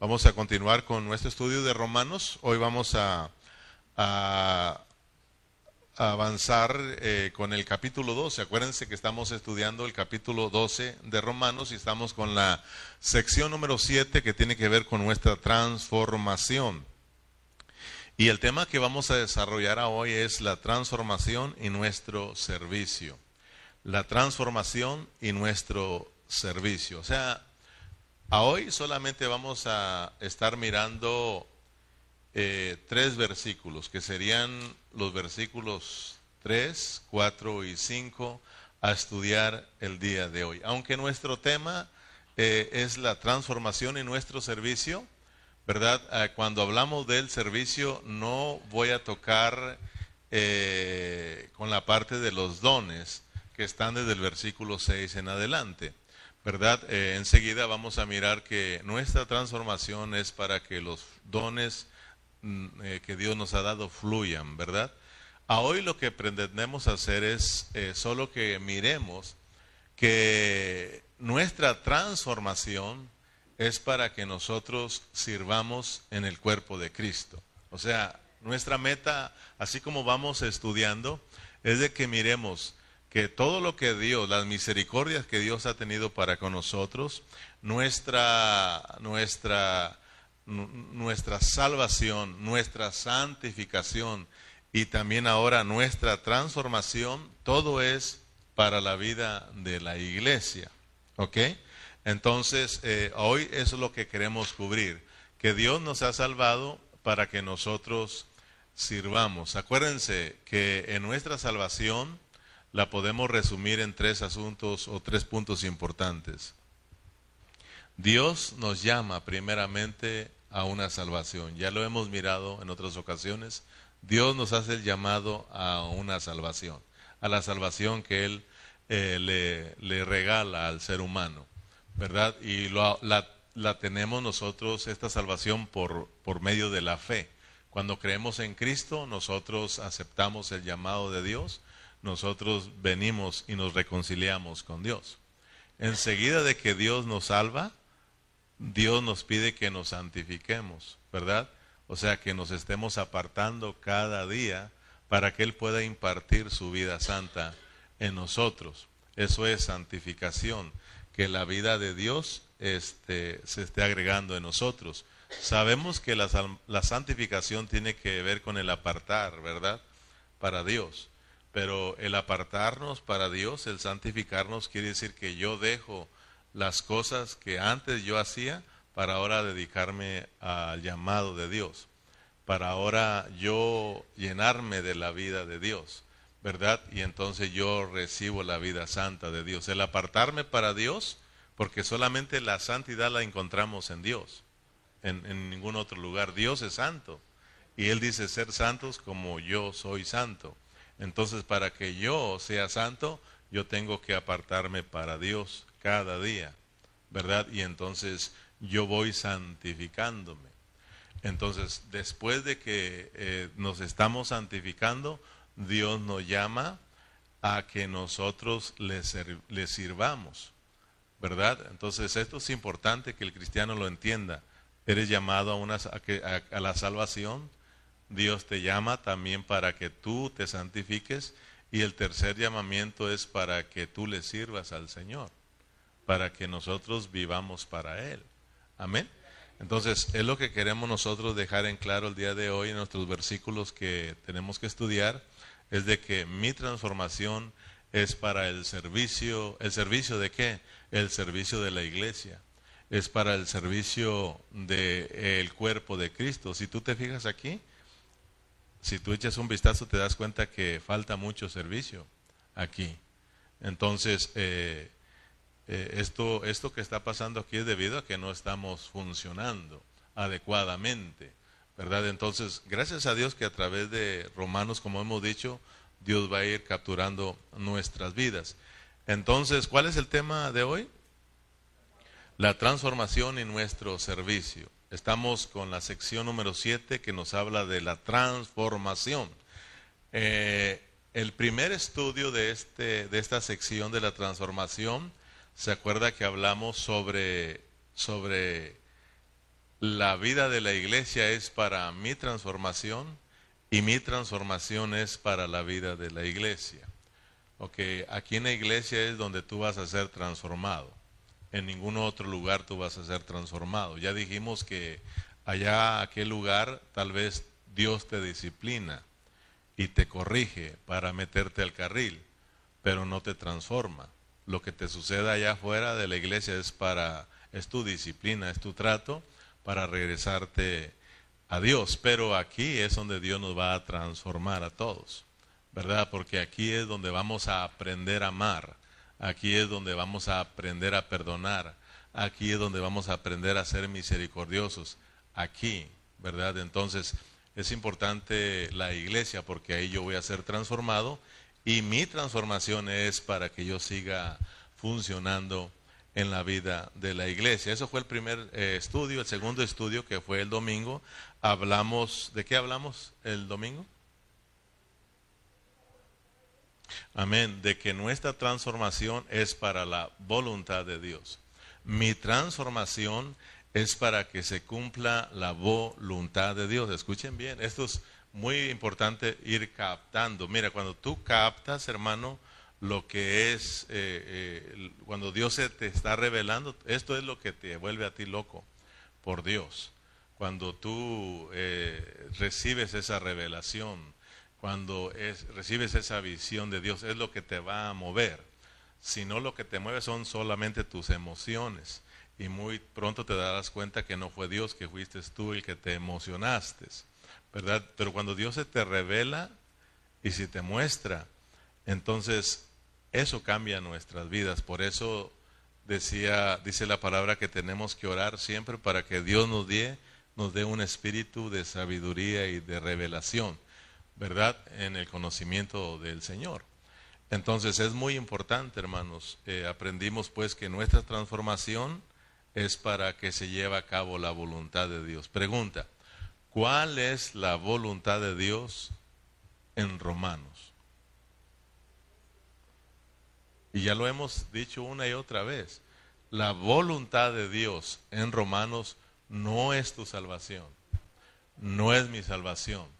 Vamos a continuar con nuestro estudio de Romanos. Hoy vamos a, avanzar eh, con el capítulo 12. Acuérdense que estamos estudiando el capítulo 12 de Romanos y estamos con la sección número 7 que tiene que ver con nuestra transformación. Y el tema que vamos a desarrollar hoy es la transformación y nuestro servicio. La transformación y nuestro servicio. O sea, a hoy solamente vamos a estar mirando eh, tres versículos, que serían los versículos 3, 4 y 5 a estudiar el día de hoy. Aunque nuestro tema eh, es la transformación en nuestro servicio, ¿verdad? Eh, cuando hablamos del servicio no voy a tocar con la parte de los dones que están desde el versículo 6 en adelante. ¿Verdad? Eh, enseguida vamos a mirar que nuestra transformación es para que los dones mm, eh, que Dios nos ha dado fluyan, ¿verdad? A hoy lo que pretendemos hacer es eh, solo que miremos que nuestra transformación es para que nosotros sirvamos en el cuerpo de Cristo. O sea, nuestra meta, así como vamos estudiando, es de que miremos que todo lo que Dios, las misericordias que Dios ha tenido para con nosotros, nuestra, nuestra, nuestra salvación, nuestra santificación y también ahora nuestra transformación, todo es para la vida de la iglesia. ¿Ok? Entonces, eh, hoy es lo que queremos cubrir, que Dios nos ha salvado para que nosotros sirvamos. Acuérdense que en nuestra salvación, la podemos resumir en tres asuntos o tres puntos importantes. Dios nos llama primeramente a una salvación. Ya lo hemos mirado en otras ocasiones. Dios nos hace el llamado a una salvación, a la salvación que Él eh, le, le, regala al ser humano, ¿verdad? Y la, la, tenemos nosotros, esta salvación, por, por medio de la fe. Cuando creemos en Cristo, nosotros aceptamos el llamado de Dios nosotros venimos y nos reconciliamos con Dios. Enseguida de que Dios nos salva, Dios nos pide que nos santifiquemos, ¿verdad? O sea, que nos estemos apartando cada día para que Él pueda impartir su vida santa en nosotros. Eso es santificación, que la vida de Dios este, se esté agregando en nosotros. Sabemos que la, la santificación tiene que ver con el apartar, ¿verdad? Para Dios. Pero el apartarnos para Dios, el santificarnos, quiere decir que yo dejo las cosas que antes yo hacía para ahora dedicarme al llamado de Dios, para ahora yo llenarme de la vida de Dios, ¿verdad? Y entonces yo recibo la vida santa de Dios. El apartarme para Dios, porque solamente la santidad la encontramos en Dios, en, en ningún otro lugar. Dios es santo. Y Él dice ser santos como yo soy santo. Entonces, para que yo sea santo, yo tengo que apartarme para Dios cada día, ¿verdad? Y entonces yo voy santificándome. Entonces, después de que eh, nos estamos santificando, Dios nos llama a que nosotros le, sirvamos, ¿verdad? Entonces, esto es importante que el cristiano lo entienda. Eres llamado a, una, a la salvación, Dios te llama también para que tú te santifiques y el tercer llamamiento es para que tú le sirvas al Señor, para que nosotros vivamos para Él. Amén. Entonces, es lo que queremos nosotros dejar en claro el día de hoy en nuestros versículos que tenemos que estudiar, es de que mi transformación es para el servicio, ¿el servicio de qué? El servicio de la iglesia, es para el servicio del cuerpo de Cristo. Si tú te fijas aquí, si tú echas un vistazo te das cuenta que falta mucho servicio aquí. Entonces, eh, eh, esto, esto que está pasando aquí es debido a que no estamos funcionando adecuadamente, ¿verdad? Entonces, gracias a Dios que a través de Romanos, como hemos dicho, Dios va a ir capturando nuestras vidas. Entonces, ¿cuál es el tema de hoy? La transformación en nuestro servicio. Estamos con la sección número 7 que nos habla de la transformación. Eh, el primer estudio de, este, de esta sección de la transformación, se acuerda que hablamos sobre, sobre la vida de la iglesia es para mi transformación y mi transformación es para la vida de la iglesia. Ok, aquí en la iglesia es donde tú vas a ser transformado. En ningún otro lugar tú vas a ser transformado. Ya dijimos que allá, aquel lugar, tal vez Dios te disciplina y te corrige para meterte al carril, pero no te transforma. Lo que te suceda allá afuera de la iglesia es para es tu disciplina, es tu trato para regresarte a Dios, pero aquí es donde Dios nos va a transformar a todos, ¿verdad? Porque aquí es donde vamos a aprender a amar, aquí es donde vamos a aprender a perdonar, aquí es donde vamos a aprender a ser misericordiosos, aquí, ¿verdad? Entonces, es importante la iglesia porque ahí yo voy a ser transformado y mi transformación es para que yo siga funcionando en la vida de la iglesia. Eso fue el primer eh, estudio. El segundo estudio, que fue el domingo, hablamos, ¿de qué hablamos el domingo? Amén, de que nuestra transformación es para la voluntad de Dios. Mi transformación es para que se cumpla la voluntad de Dios. Escuchen bien, esto es muy importante ir captando. Mira, cuando tú captas, hermano, lo que es, eh, eh, cuando Dios se te está revelando, esto es lo que te vuelve a ti loco por Dios. Cuando tú eh, recibes esa revelación, cuando es, recibes esa visión de Dios, es lo que te va a mover. Si no, lo que te mueve son solamente tus emociones y muy pronto te darás cuenta que no fue Dios, que fuiste tú el que te emocionaste, ¿verdad? Pero cuando Dios se te revela y si te muestra, entonces eso cambia nuestras vidas. Por eso decía, dice la palabra que tenemos que orar siempre para que Dios nos dé, nos dé un espíritu de sabiduría y de revelación, ¿verdad? En el conocimiento del Señor. Entonces es muy importante, hermanos. Eh, aprendimos pues que nuestra transformación es para que se lleve a cabo la voluntad de Dios. Pregunta, ¿cuál es la voluntad de Dios en Romanos? Y ya lo hemos dicho una y otra vez. La voluntad de Dios en Romanos no es tu salvación, no es mi salvación.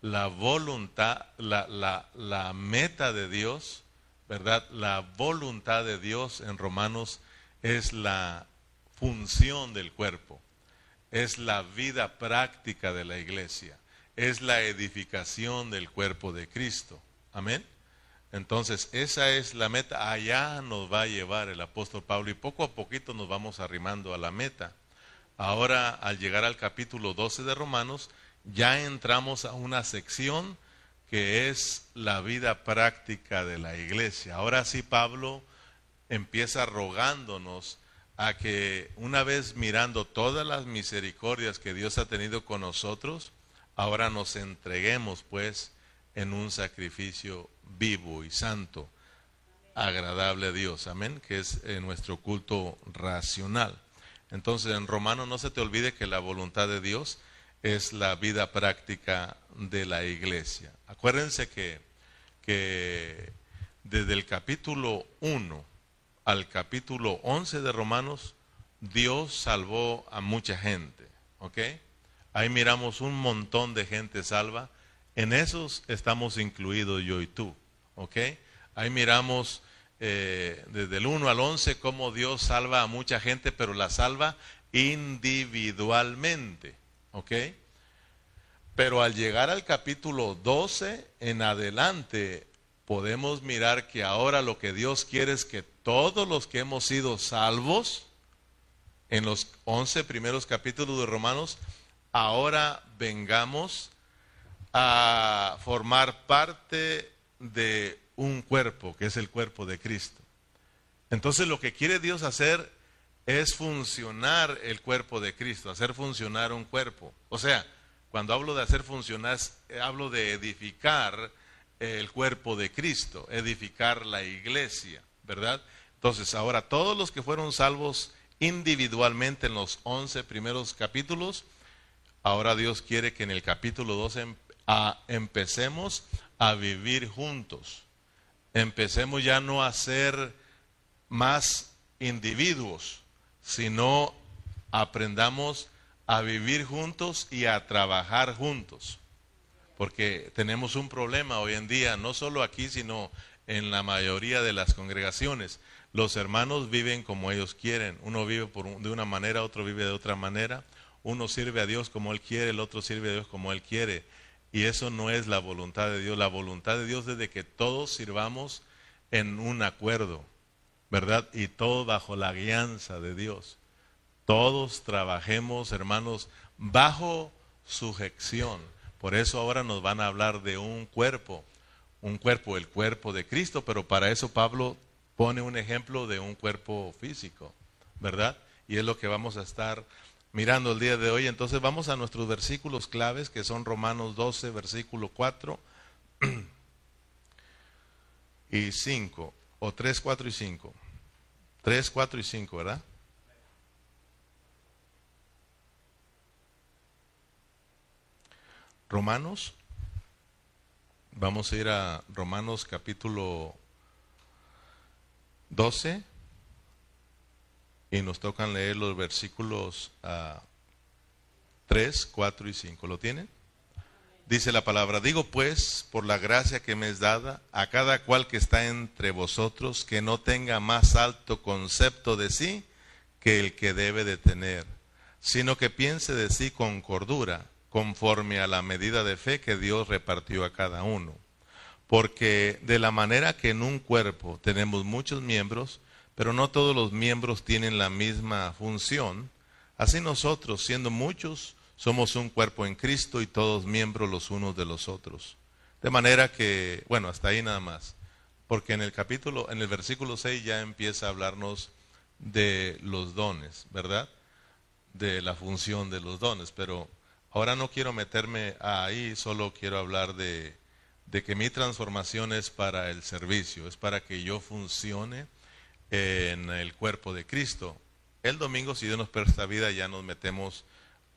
La voluntad, la, la, la meta de Dios, ¿verdad? La voluntad de Dios en Romanos es la función del cuerpo, es la vida práctica de la iglesia, es la edificación del cuerpo de Cristo. Amén. Entonces, esa es la meta. Allá nos va a llevar el apóstol Pablo y poco a poquito nos vamos arrimando a la meta. Ahora, al llegar al capítulo 12 de Romanos, ya entramos a una sección que es la vida práctica de la iglesia. Ahora sí, Pablo empieza rogándonos a que una vez mirando todas las misericordias que Dios ha tenido con nosotros, ahora nos entreguemos pues en un sacrificio vivo y santo, agradable a Dios, amén, que es eh, nuestro culto racional. Entonces en Romano no se te olvide que la voluntad de Dios es la vida práctica de la iglesia. Acuérdense que, que desde el capítulo 1 al capítulo 11 de Romanos, Dios salvó a mucha gente. ¿Ok? Ahí miramos un montón de gente salva. En esos estamos incluidos yo y tú. ¿Ok? Ahí miramos eh, desde el 1 al 11 cómo Dios salva a mucha gente, pero la salva individualmente. ¿Ok? Pero al llegar al capítulo 12 en adelante, podemos mirar que ahora lo que Dios quiere es que todos los que hemos sido salvos en los 11 primeros capítulos de Romanos, ahora vengamos a formar parte de un cuerpo, que es el cuerpo de Cristo. Entonces lo que quiere Dios hacer es funcionar el cuerpo de Cristo, hacer funcionar un cuerpo. O sea, cuando hablo de hacer funcionar, hablo de edificar el cuerpo de Cristo, edificar la iglesia, ¿verdad? Entonces, ahora todos los que fueron salvos individualmente en los 11 primeros capítulos, ahora Dios quiere que en el capítulo 12 empecemos a vivir juntos. Empecemos ya no a ser más individuos, sino aprendamos a vivir juntos y a trabajar juntos. Porque tenemos un problema hoy en día, no solo aquí, sino en la mayoría de las congregaciones. Los hermanos viven como ellos quieren. Uno vive por de una manera, otro vive de otra manera. Uno sirve a Dios como Él quiere, el otro sirve a Dios como Él quiere. Y eso no es la voluntad de Dios. La voluntad de Dios es de que todos sirvamos en un acuerdo, ¿verdad? Y todo bajo la guianza de Dios todos trabajemos, hermanos, bajo sujeción. Por eso ahora nos van a hablar de un cuerpo, un cuerpo, el cuerpo de Cristo, pero para eso Pablo pone un ejemplo de un cuerpo físico, ¿verdad? Y es lo que vamos a estar mirando el día de hoy. Entonces vamos a nuestros versículos claves, que son Romanos 12, versículo 4 y 5, o 3, 4 y 5. 3, 4 y 5, ¿verdad? Romanos. Vamos a ir a Romanos capítulo 12 y nos tocan leer los versículos 3, ah, 4 y 5. ¿Lo tienen? Dice la palabra, digo pues, por la gracia que me es dada, a cada cual que está entre vosotros, que no tenga más alto concepto de sí que el que debe de tener, sino que piense de sí con cordura conforme a la medida de fe que Dios repartió a cada uno. Porque de la manera que en un cuerpo tenemos muchos miembros, pero no todos los miembros tienen la misma función, así nosotros, siendo muchos, somos un cuerpo en Cristo y todos miembros los unos de los otros. De manera que, bueno, hasta ahí nada más. Porque en el capítulo, en el versículo 6 ya empieza a hablarnos de los dones, ¿verdad? De la función de los dones, pero Ahora no quiero meterme ahí, solo quiero hablar de, que mi transformación es para el servicio, es para que yo funcione en el cuerpo de Cristo. El domingo, si Dios nos presta vida, ya nos metemos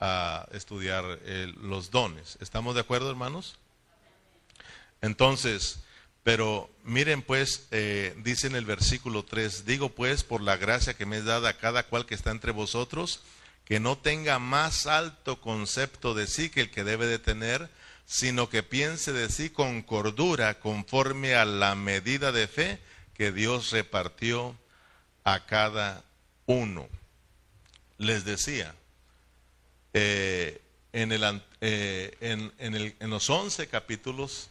a estudiar los dones. ¿Estamos de acuerdo, hermanos? Entonces, pero miren pues, eh, dice en el versículo 3, digo pues, por la gracia que me es dada a cada cual que está entre vosotros, que no tenga más alto concepto de sí que el que debe de tener, sino que piense de sí con cordura, conforme a la medida de fe que Dios repartió a cada uno. Les decía, eh, eh, en, los once capítulos,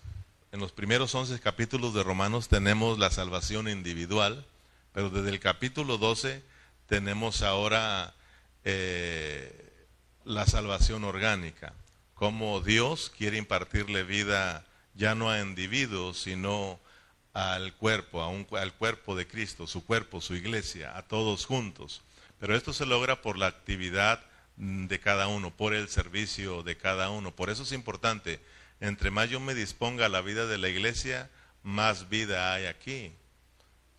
en los primeros once capítulos de Romanos tenemos la salvación individual, pero desde el capítulo 12 tenemos ahora eh, la salvación orgánica, como Dios quiere impartirle vida ya no a individuos, sino al cuerpo, a un, al cuerpo de Cristo, su cuerpo, su iglesia, a todos juntos. Pero esto se logra por la actividad de cada uno, por el servicio de cada uno. Por eso es importante, entre más yo me disponga a la vida de la iglesia, más vida hay aquí.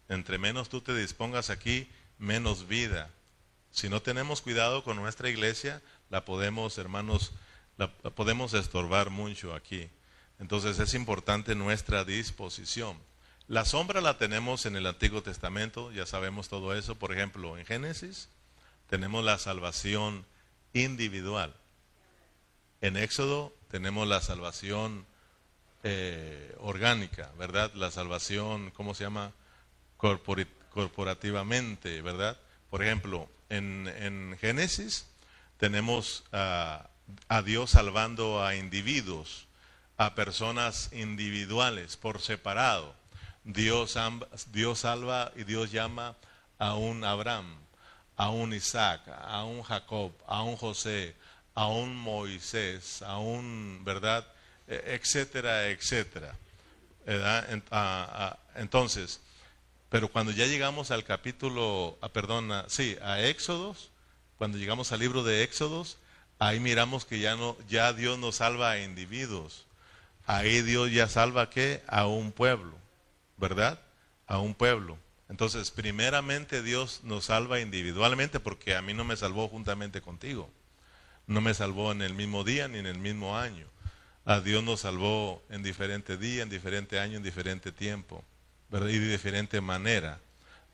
Entre menos tú te dispongas aquí, menos vida. Si no tenemos cuidado con nuestra iglesia, la podemos, hermanos, la, podemos estorbar mucho aquí. Entonces es importante nuestra disposición. La sombra la tenemos en el Antiguo Testamento, ya sabemos todo eso. Por ejemplo, en Génesis tenemos la salvación individual. En Éxodo tenemos la salvación eh, orgánica, ¿verdad? La salvación, ¿cómo se llama? corporativamente, ¿verdad? Por ejemplo, en, Génesis tenemos a, Dios salvando a individuos, a personas individuales por separado. Dios, Dios salva y Dios llama a un Abraham, a un Isaac, a un Jacob, a un José, a un Moisés, a un, ¿verdad? E, etcétera, etcétera. Entonces, pero cuando ya llegamos al capítulo, ah, perdón, sí, a Éxodos, cuando llegamos al libro de Éxodos, ahí miramos que ya no, ya Dios nos salva a individuos. Ahí Dios ya salva qué? A un pueblo, ¿verdad? A un pueblo. Entonces, primeramente Dios nos salva individualmente porque a mí no me salvó juntamente contigo. No me salvó en el mismo día ni en el mismo año. A Dios nos salvó en diferente día, en diferente año, en diferente tiempo y de diferente manera.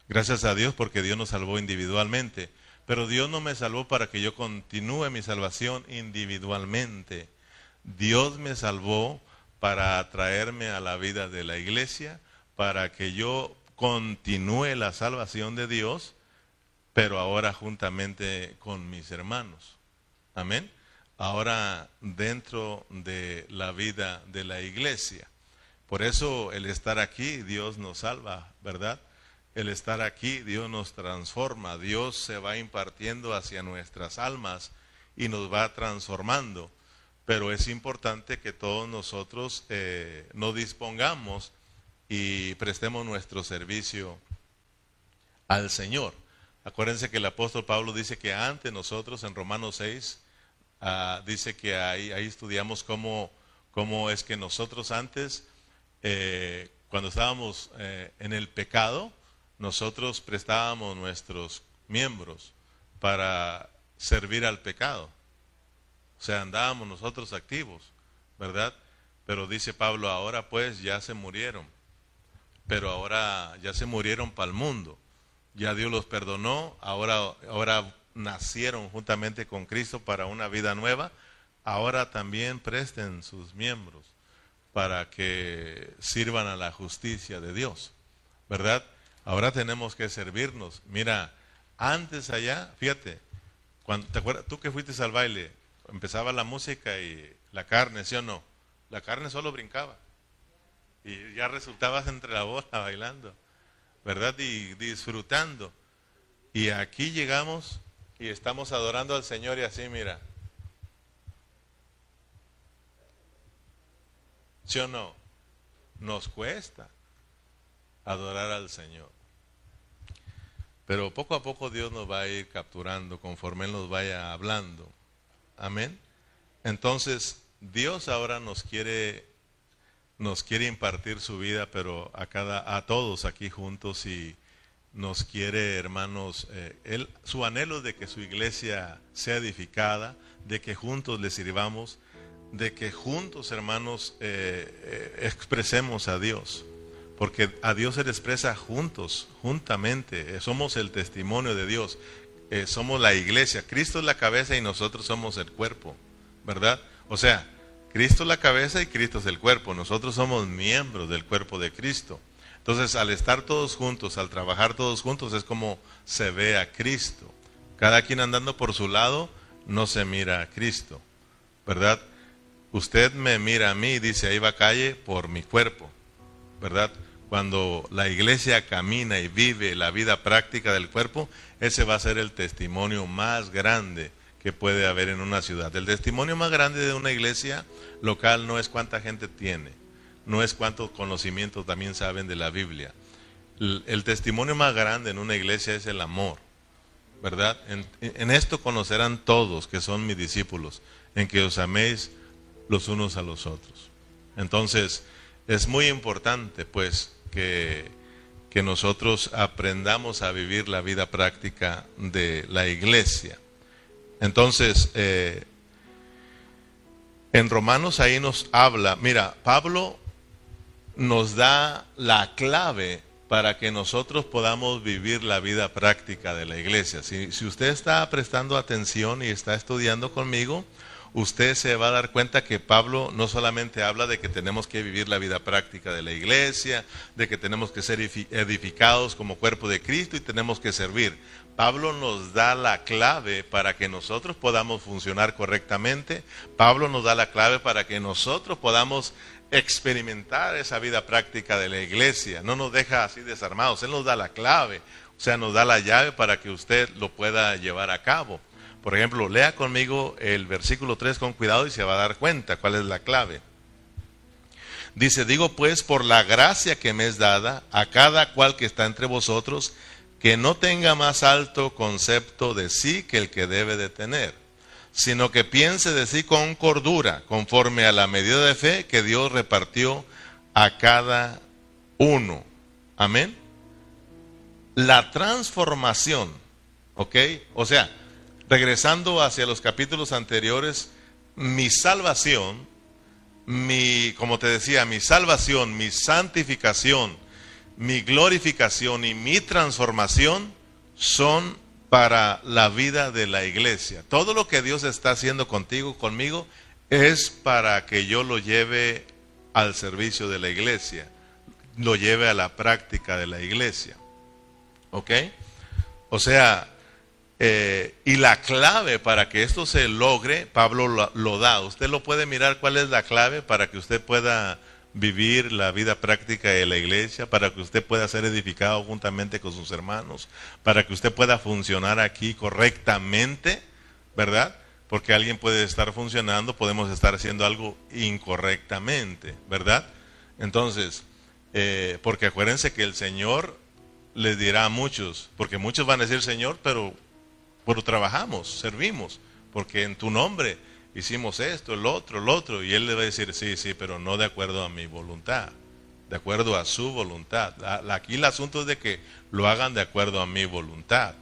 Gracias a Dios porque Dios nos salvó individualmente. Pero Dios no me salvó para que yo continúe mi salvación individualmente. Dios me salvó para atraerme a la vida de la iglesia, para que yo continúe la salvación de Dios, pero ahora juntamente con mis hermanos. Amén. Ahora dentro de la vida de la iglesia. Por eso el estar aquí, Dios nos salva, ¿verdad? El estar aquí, Dios nos transforma, Dios se va impartiendo hacia nuestras almas y nos va transformando. Pero es importante que todos nosotros eh, nos dispongamos y prestemos nuestro servicio al Señor. Acuérdense que el apóstol Pablo dice que antes nosotros en Romanos 6, ah, dice que ahí, ahí estudiamos cómo, cómo, es que nosotros antes, eh, cuando estábamos eh, en el pecado, nosotros prestábamos nuestros miembros para servir al pecado. O sea, andábamos nosotros activos, ¿verdad? Pero dice Pablo, ahora pues ya se murieron pero ahora ya se murieron para el mundo. Ya Dios los perdonó, ahora, ahora nacieron juntamente con Cristo para una vida nueva. Ahora también presten sus miembros para que sirvan a la justicia de Dios, ¿verdad? Ahora tenemos que servirnos. Mira, antes allá, fíjate, cuando, ¿te acuerdas? Tú que fuiste al baile, empezaba la música y la carne, ¿sí o no? La carne solo brincaba y ya resultabas entre la bola bailando, ¿verdad? Y disfrutando. Y aquí llegamos y estamos adorando al Señor y así, mira. ¿Sí o no? Nos cuesta adorar al Señor. Pero poco a poco Dios nos va a ir capturando conforme Él nos vaya hablando. Amén. Entonces, Dios ahora nos quiere nos quiere impartir su vida, pero a cada, a todos aquí juntos y nos quiere, hermanos, eh, él, su anhelo de que su iglesia sea edificada, de que juntos le sirvamos, de que juntos, hermanos, eh, eh, expresemos a Dios, porque a Dios se le expresa juntos, juntamente, somos el testimonio de Dios, somos la iglesia, Cristo es la cabeza y nosotros somos el cuerpo, ¿verdad? O sea, Cristo es la cabeza y Cristo es el cuerpo. Nosotros somos miembros del cuerpo de Cristo. Entonces, al estar todos juntos, al trabajar todos juntos, es como se ve a Cristo. Cada quien andando por su lado, no se mira a Cristo. ¿Verdad? Usted me mira a mí dice, ahí va calle por mi cuerpo. ¿Verdad? Cuando la iglesia camina y vive la vida práctica del cuerpo, ese va a ser el testimonio más grande puede haber en una ciudad. El testimonio más grande de una iglesia local no es cuánta gente tiene, no es cuántos conocimientos también saben de la Biblia. El, testimonio más grande en una iglesia es el amor, ¿verdad? En, en, esto conocerán todos que son mis discípulos, en que os améis los unos a los otros. Entonces, es muy importante, pues, que, que nosotros aprendamos a vivir la vida práctica de la iglesia. Entonces, eh, en Romanos ahí nos habla, mira, Pablo nos da la clave para que nosotros podamos vivir la vida práctica de la iglesia. Si, si usted está prestando atención y está estudiando conmigo, usted se va a dar cuenta que Pablo no solamente habla de que tenemos que vivir la vida práctica de la iglesia, de que tenemos que ser edificados como cuerpo de Cristo y tenemos que servir. Pablo nos da la clave para que nosotros podamos funcionar correctamente. Pablo nos da la clave para que nosotros podamos experimentar esa vida práctica de la iglesia. No nos deja así desarmados. Él nos da la clave, o sea, nos da la llave para que usted lo pueda llevar a cabo. Por ejemplo, lea conmigo el versículo 3 con cuidado y se va a dar cuenta cuál es la clave. Dice, digo pues por la gracia que me es dada a cada cual que está entre vosotros, que no tenga más alto concepto de sí que el que debe de tener, sino que piense de sí con cordura, conforme a la medida de fe que Dios repartió a cada uno. Amén. La transformación, ¿ok? O sea, regresando hacia los capítulos anteriores, mi salvación, mi, como te decía, mi salvación, mi santificación, mi glorificación y mi transformación son para la vida de la iglesia. Todo lo que Dios está haciendo contigo, conmigo, es para que yo lo lleve al servicio de la iglesia, lo lleve a la práctica de la iglesia. ¿Ok? O sea, eh, y la clave para que esto se logre, Pablo lo, lo, da. Usted lo puede mirar cuál es la clave para que usted pueda vivir la vida práctica de la iglesia, para que usted pueda ser edificado juntamente con sus hermanos, para que usted pueda funcionar aquí correctamente, ¿verdad? Porque alguien puede estar funcionando, podemos estar haciendo algo incorrectamente, ¿verdad? Entonces, eh, porque acuérdense que el Señor les dirá a muchos, porque muchos van a decir Señor, pero, pero trabajamos, servimos, porque en tu nombre hicimos esto, el otro, el otro, y Él le va a decir, sí, sí, pero no de acuerdo a mi voluntad, de acuerdo a su voluntad. Aquí el asunto es de que lo hagan de acuerdo a mi voluntad.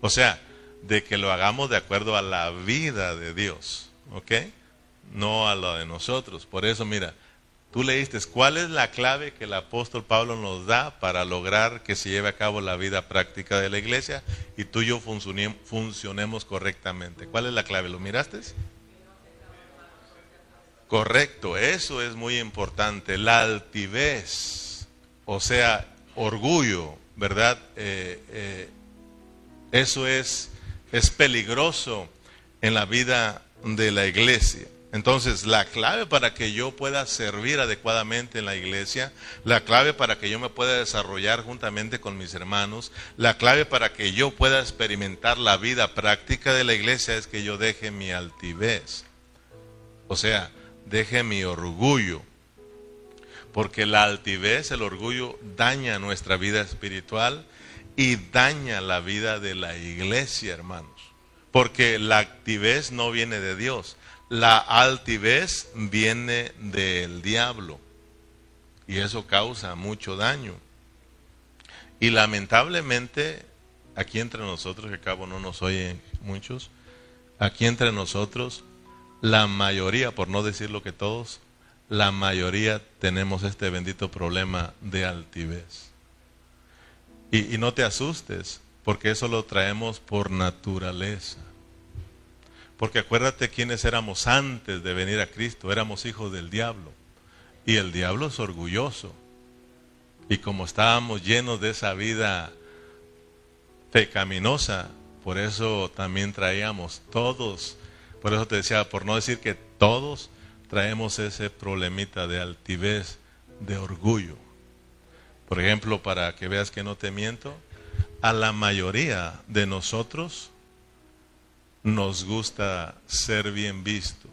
O sea, de que lo hagamos de acuerdo a la vida de Dios, ¿ok? No a la de nosotros. Por eso, mira, tú leíste, ¿cuál es la clave que el apóstol Pablo nos da para lograr que se lleve a cabo la vida práctica de la iglesia y tú y yo funcionemos correctamente? ¿Cuál es la clave? ¿Lo miraste? Correcto, eso es muy importante. La altivez, o sea, orgullo, ¿verdad? Eh, eh, eso es es peligroso en la vida de la iglesia. Entonces, la clave para que yo pueda servir adecuadamente en la iglesia, la clave para que yo me pueda desarrollar juntamente con mis hermanos, la clave para que yo pueda experimentar la vida práctica de la iglesia es que yo deje mi altivez. O sea, deje mi orgullo. Porque la altivez, el orgullo, daña nuestra vida espiritual y daña la vida de la iglesia, hermanos. Porque la altivez no viene de Dios, la altivez viene del diablo. Y eso causa mucho daño. Y lamentablemente, aquí entre nosotros, que cabo no nos oyen muchos, aquí entre nosotros, la mayoría, por no decir lo que todos, la mayoría tenemos este bendito problema de altivez. Y, no te asustes, porque eso lo traemos por naturaleza. Porque acuérdate quiénes éramos antes de venir a Cristo, éramos hijos del diablo. Y el diablo es orgulloso. Y como estábamos llenos de esa vida pecaminosa, por eso también traíamos todos, por eso te decía, por no decir que todos traemos ese problemita de altivez, de orgullo. Por ejemplo, para que veas que no te miento, a la mayoría de nosotros nos gusta ser bien vistos.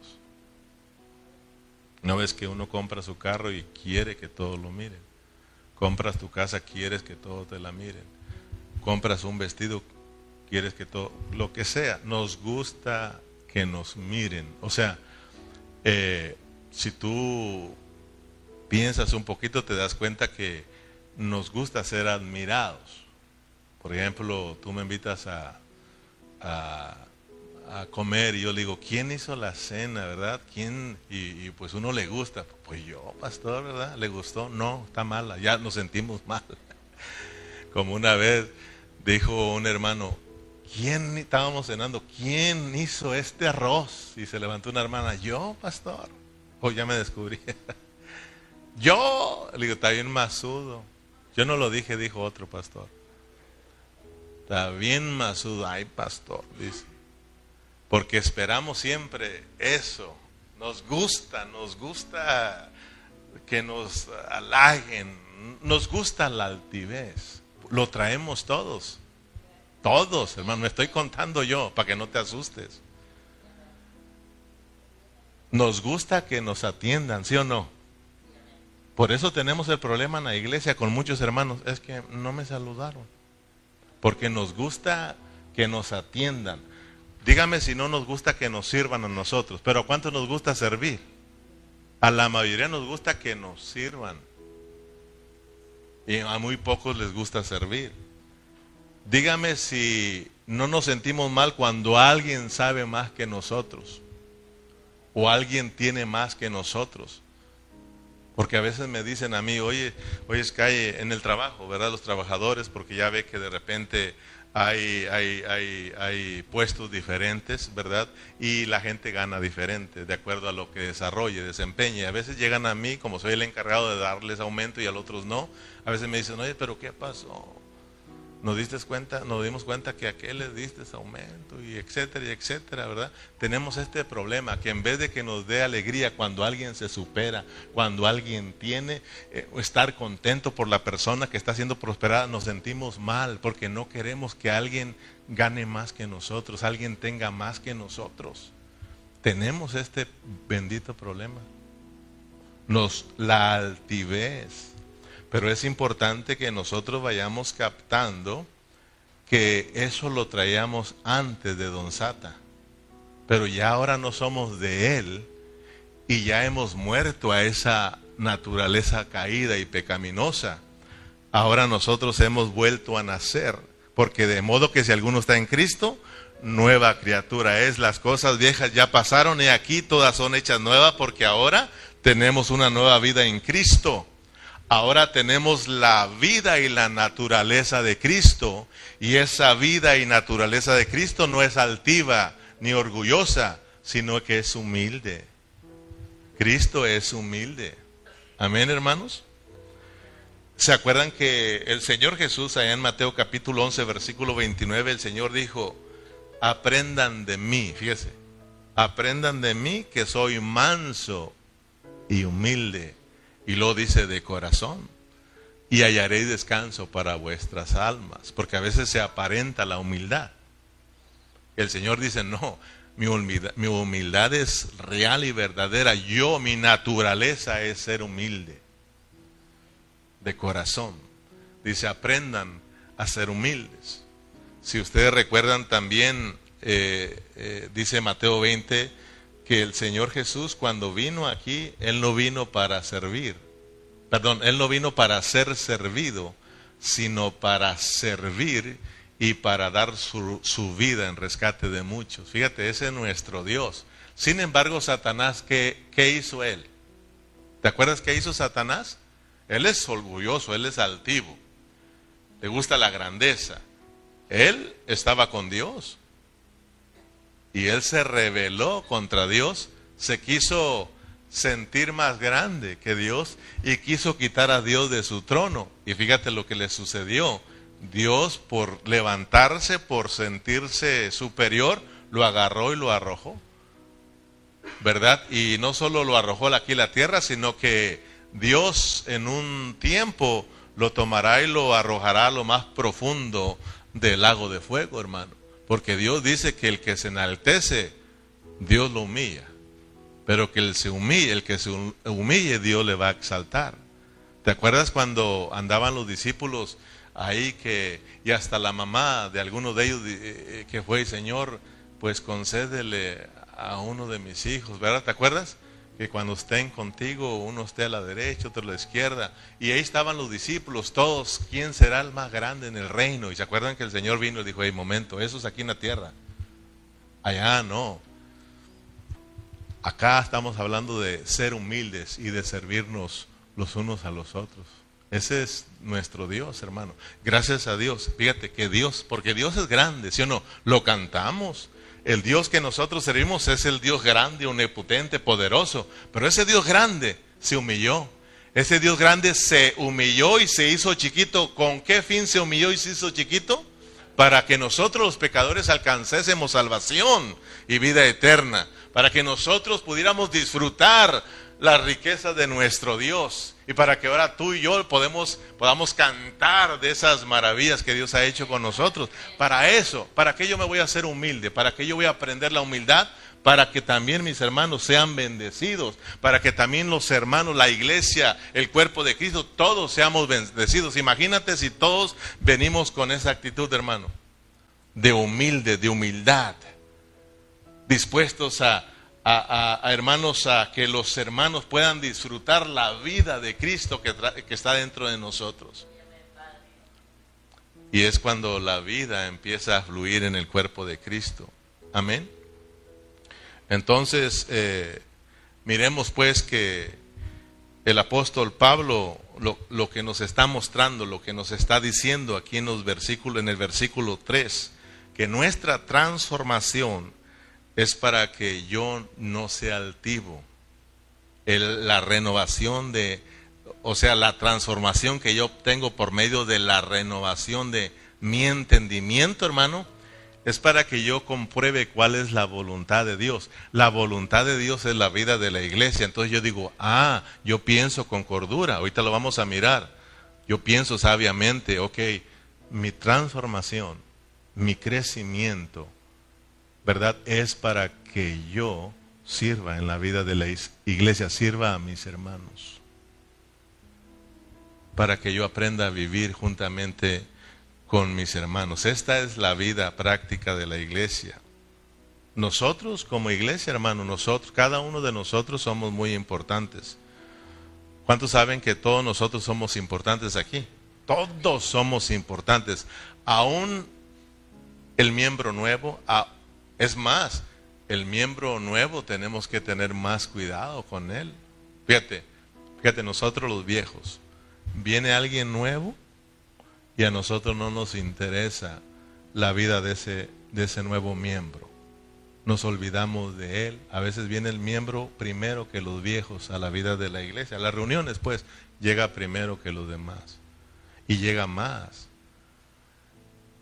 No ves que uno compra su carro y quiere que todos lo miren. Compras tu casa, quieres que todos te la miren. Compras un vestido, quieres que todo, lo que sea, nos gusta que nos miren. O sea, eh, si tú piensas un poquito, te das cuenta que nos gusta ser admirados. Por ejemplo, tú me invitas a, a, comer y yo le digo, ¿quién hizo la cena, verdad? ¿Quién? Y, pues uno le gusta. Pues yo, pastor, ¿verdad? ¿Le gustó? No, está mala, ya nos sentimos mal. Como una vez dijo un hermano, ¿quién estábamos cenando? ¿Quién hizo este arroz? Y se levantó una hermana, yo, pastor. O oh, ya me descubrí. yo, le digo, está bien masudo. Yo no lo dije, dijo otro pastor. Está bien masudo. Ay, pastor, dice. Porque esperamos siempre eso. Nos gusta, nos gusta que nos halaguen. Nos gusta la altivez. Lo traemos todos. Todos, hermano. Me estoy contando yo para que no te asustes. Nos gusta que nos atiendan, ¿sí o no? Por eso tenemos el problema en la iglesia con muchos hermanos, es que no me saludaron. Porque nos gusta que nos atiendan. Dígame si no nos gusta que nos sirvan a nosotros, pero ¿a cuánto nos gusta servir? A la mayoría nos gusta que nos sirvan. Y a muy pocos les gusta servir. Dígame si no nos sentimos mal cuando alguien sabe más que nosotros. O alguien tiene más que nosotros. Porque a veces me dicen a mí, oye, oye, Sky, en el trabajo, ¿verdad? Los trabajadores, porque ya ve que de repente hay, hay, hay, hay, puestos diferentes, ¿verdad? Y la gente gana diferente, de acuerdo a lo que desarrolle, desempeñe. A veces llegan a mí, como soy el encargado de darles aumento y a los otros no, a veces me dicen, oye, pero ¿qué pasó? Nos diste cuenta, nos dimos cuenta que a qué le diste aumento y etcétera y etcétera, ¿verdad? Tenemos este problema que en vez de que nos dé alegría cuando alguien se supera, cuando alguien tiene eh, estar contento por la persona que está siendo prosperada, nos sentimos mal porque no queremos que alguien gane más que nosotros, alguien tenga más que nosotros. Tenemos este bendito problema. Nos la altivez pero es importante que nosotros vayamos captando que eso lo traíamos antes de Don Sata. Pero ya ahora no somos de él y ya hemos muerto a esa naturaleza caída y pecaminosa. Ahora nosotros hemos vuelto a nacer, porque de modo que si alguno está en Cristo, nueva criatura es. Las cosas viejas ya pasaron y aquí todas son hechas nuevas porque ahora tenemos una nueva vida en Cristo. Ahora tenemos la vida y la naturaleza de Cristo. Y esa vida y naturaleza de Cristo no es altiva ni orgullosa, sino que es humilde. Cristo es humilde. Amén, hermanos. ¿Se acuerdan que el Señor Jesús, allá en Mateo capítulo 11, versículo 29, el Señor dijo, aprendan de mí, fíjese, aprendan de mí que soy manso y humilde y lo dice de corazón. Y hallaréis descanso para vuestras almas. Porque a veces se aparenta la humildad. El Señor dice, no, mi humildad, mi humildad es real y verdadera. Yo, mi naturaleza es ser humilde. De corazón. Dice, aprendan a ser humildes. Si ustedes recuerdan también, eh, eh, dice Mateo 20, que el Señor Jesús cuando vino aquí, Él no vino para servir. Perdón, Él no vino para ser servido, sino para servir y para dar su, su, vida en rescate de muchos. Fíjate, ese es nuestro Dios. Sin embargo, Satanás, ¿qué, ¿qué hizo él? ¿Te acuerdas qué hizo Satanás? Él es orgulloso, él es altivo, le gusta la grandeza. Él estaba con Dios, y él se rebeló contra Dios, se quiso sentir más grande que Dios y quiso quitar a Dios de su trono. Y fíjate lo que le sucedió. Dios por levantarse, por sentirse superior, lo agarró y lo arrojó. ¿Verdad? Y no solo lo arrojó aquí la tierra, sino que Dios en un tiempo lo tomará y lo arrojará a lo más profundo del lago de fuego, hermano. Porque Dios dice que el que se enaltece, Dios lo humilla. Pero que el, se humille, el que se humille, Dios le va a exaltar. ¿Te acuerdas cuando andaban los discípulos ahí que, y hasta la mamá de alguno de ellos eh, que fue, Señor, pues concédele a uno de mis hijos, ¿verdad? ¿Te acuerdas? Que cuando estén contigo, uno esté a la derecha, otro a la izquierda. Y ahí estaban los discípulos, todos, ¿quién será el más grande en el reino? Y se acuerdan que el Señor vino y dijo, hey, momento, eso es aquí en la tierra. Allá no. Acá estamos hablando de ser humildes y de servirnos los unos a los otros. Ese es nuestro Dios, hermano. Gracias a Dios. Fíjate que Dios, porque Dios es grande, ¿sí o no? Lo cantamos. El Dios que nosotros servimos es el Dios grande, omnipotente, poderoso. Pero ese Dios grande se humilló. Ese Dios grande se humilló y se hizo chiquito. ¿Con qué fin se humilló y se hizo chiquito? Para que nosotros los pecadores alcancésemos salvación y vida eterna. Para que nosotros pudiéramos disfrutar la riqueza de nuestro Dios y para que ahora tú y yo podemos, podamos cantar de esas maravillas que Dios ha hecho con nosotros. Para eso, para que yo me voy a hacer humilde, para que yo voy a aprender la humildad, para que también mis hermanos sean bendecidos, para que también los hermanos, la iglesia, el cuerpo de Cristo, todos seamos bendecidos. Imagínate si todos venimos con esa actitud, hermano, de humilde, de humildad, dispuestos a, hermanos, a que los hermanos puedan disfrutar la vida de Cristo que, que está dentro de nosotros. Y es cuando la vida empieza a fluir en el cuerpo de Cristo. Amén. Entonces, eh, miremos pues que el apóstol Pablo lo, lo, que nos está mostrando, lo que nos está diciendo aquí en, los versículos, en el versículo 3, que nuestra transformación es para que yo no sea altivo. La renovación de, o sea, la transformación que yo obtengo por medio de la renovación de mi entendimiento, hermano, es para que yo compruebe cuál es la voluntad de Dios. La voluntad de Dios es la vida de la iglesia. Entonces yo digo, ah, yo pienso con cordura, ahorita lo vamos a mirar. Yo pienso sabiamente, ok, mi transformación, mi crecimiento, ¿verdad? Es para que yo sirva en la vida de la iglesia, sirva a mis hermanos. Para que yo aprenda a vivir juntamente con mis hermanos. Esta es la vida práctica de la iglesia. Nosotros como iglesia, hermano, nosotros, cada uno de nosotros somos muy importantes. ¿Cuántos saben que todos nosotros somos importantes aquí? Todos somos importantes. Aún el miembro nuevo, es más, el miembro nuevo tenemos que tener más cuidado con él. Fíjate, fíjate, nosotros los viejos, viene alguien nuevo y a nosotros no nos interesa la vida de ese, de ese nuevo miembro. Nos olvidamos de él. A veces viene el miembro primero que los viejos a la vida de la iglesia. A las reuniones, pues, llega primero que los demás. Y llega más.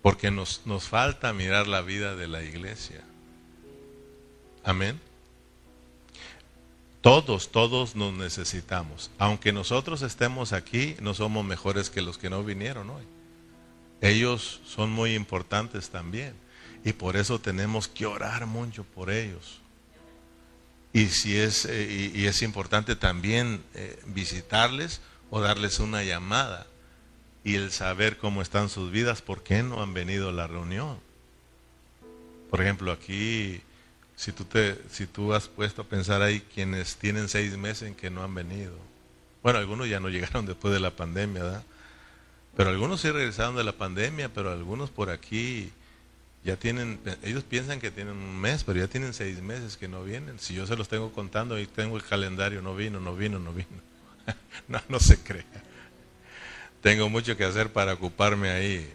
Porque nos, nos falta mirar la vida de la iglesia. Amén. Todos, todos nos necesitamos. Aunque nosotros estemos aquí, no somos mejores que los que no vinieron hoy ellos son muy importantes también. Y por eso tenemos que orar mucho por ellos. Y, si es, eh, y, es importante también eh, visitarles o darles una llamada. Y el saber cómo están sus vidas, por qué no han venido a la reunión. Por ejemplo, aquí, si tú, te, si tú has puesto a pensar ahí quienes tienen seis meses en que no han venido. Bueno, algunos ya no llegaron después de la pandemia, ¿verdad? Pero algunos sí regresaron de la pandemia, pero algunos por aquí ya tienen, ellos piensan que tienen un mes, pero ya tienen seis meses que no vienen. Si yo se los tengo contando y tengo el calendario, no vino, no vino, no vino. no, no se crea. Tengo mucho que hacer para ocuparme ahí.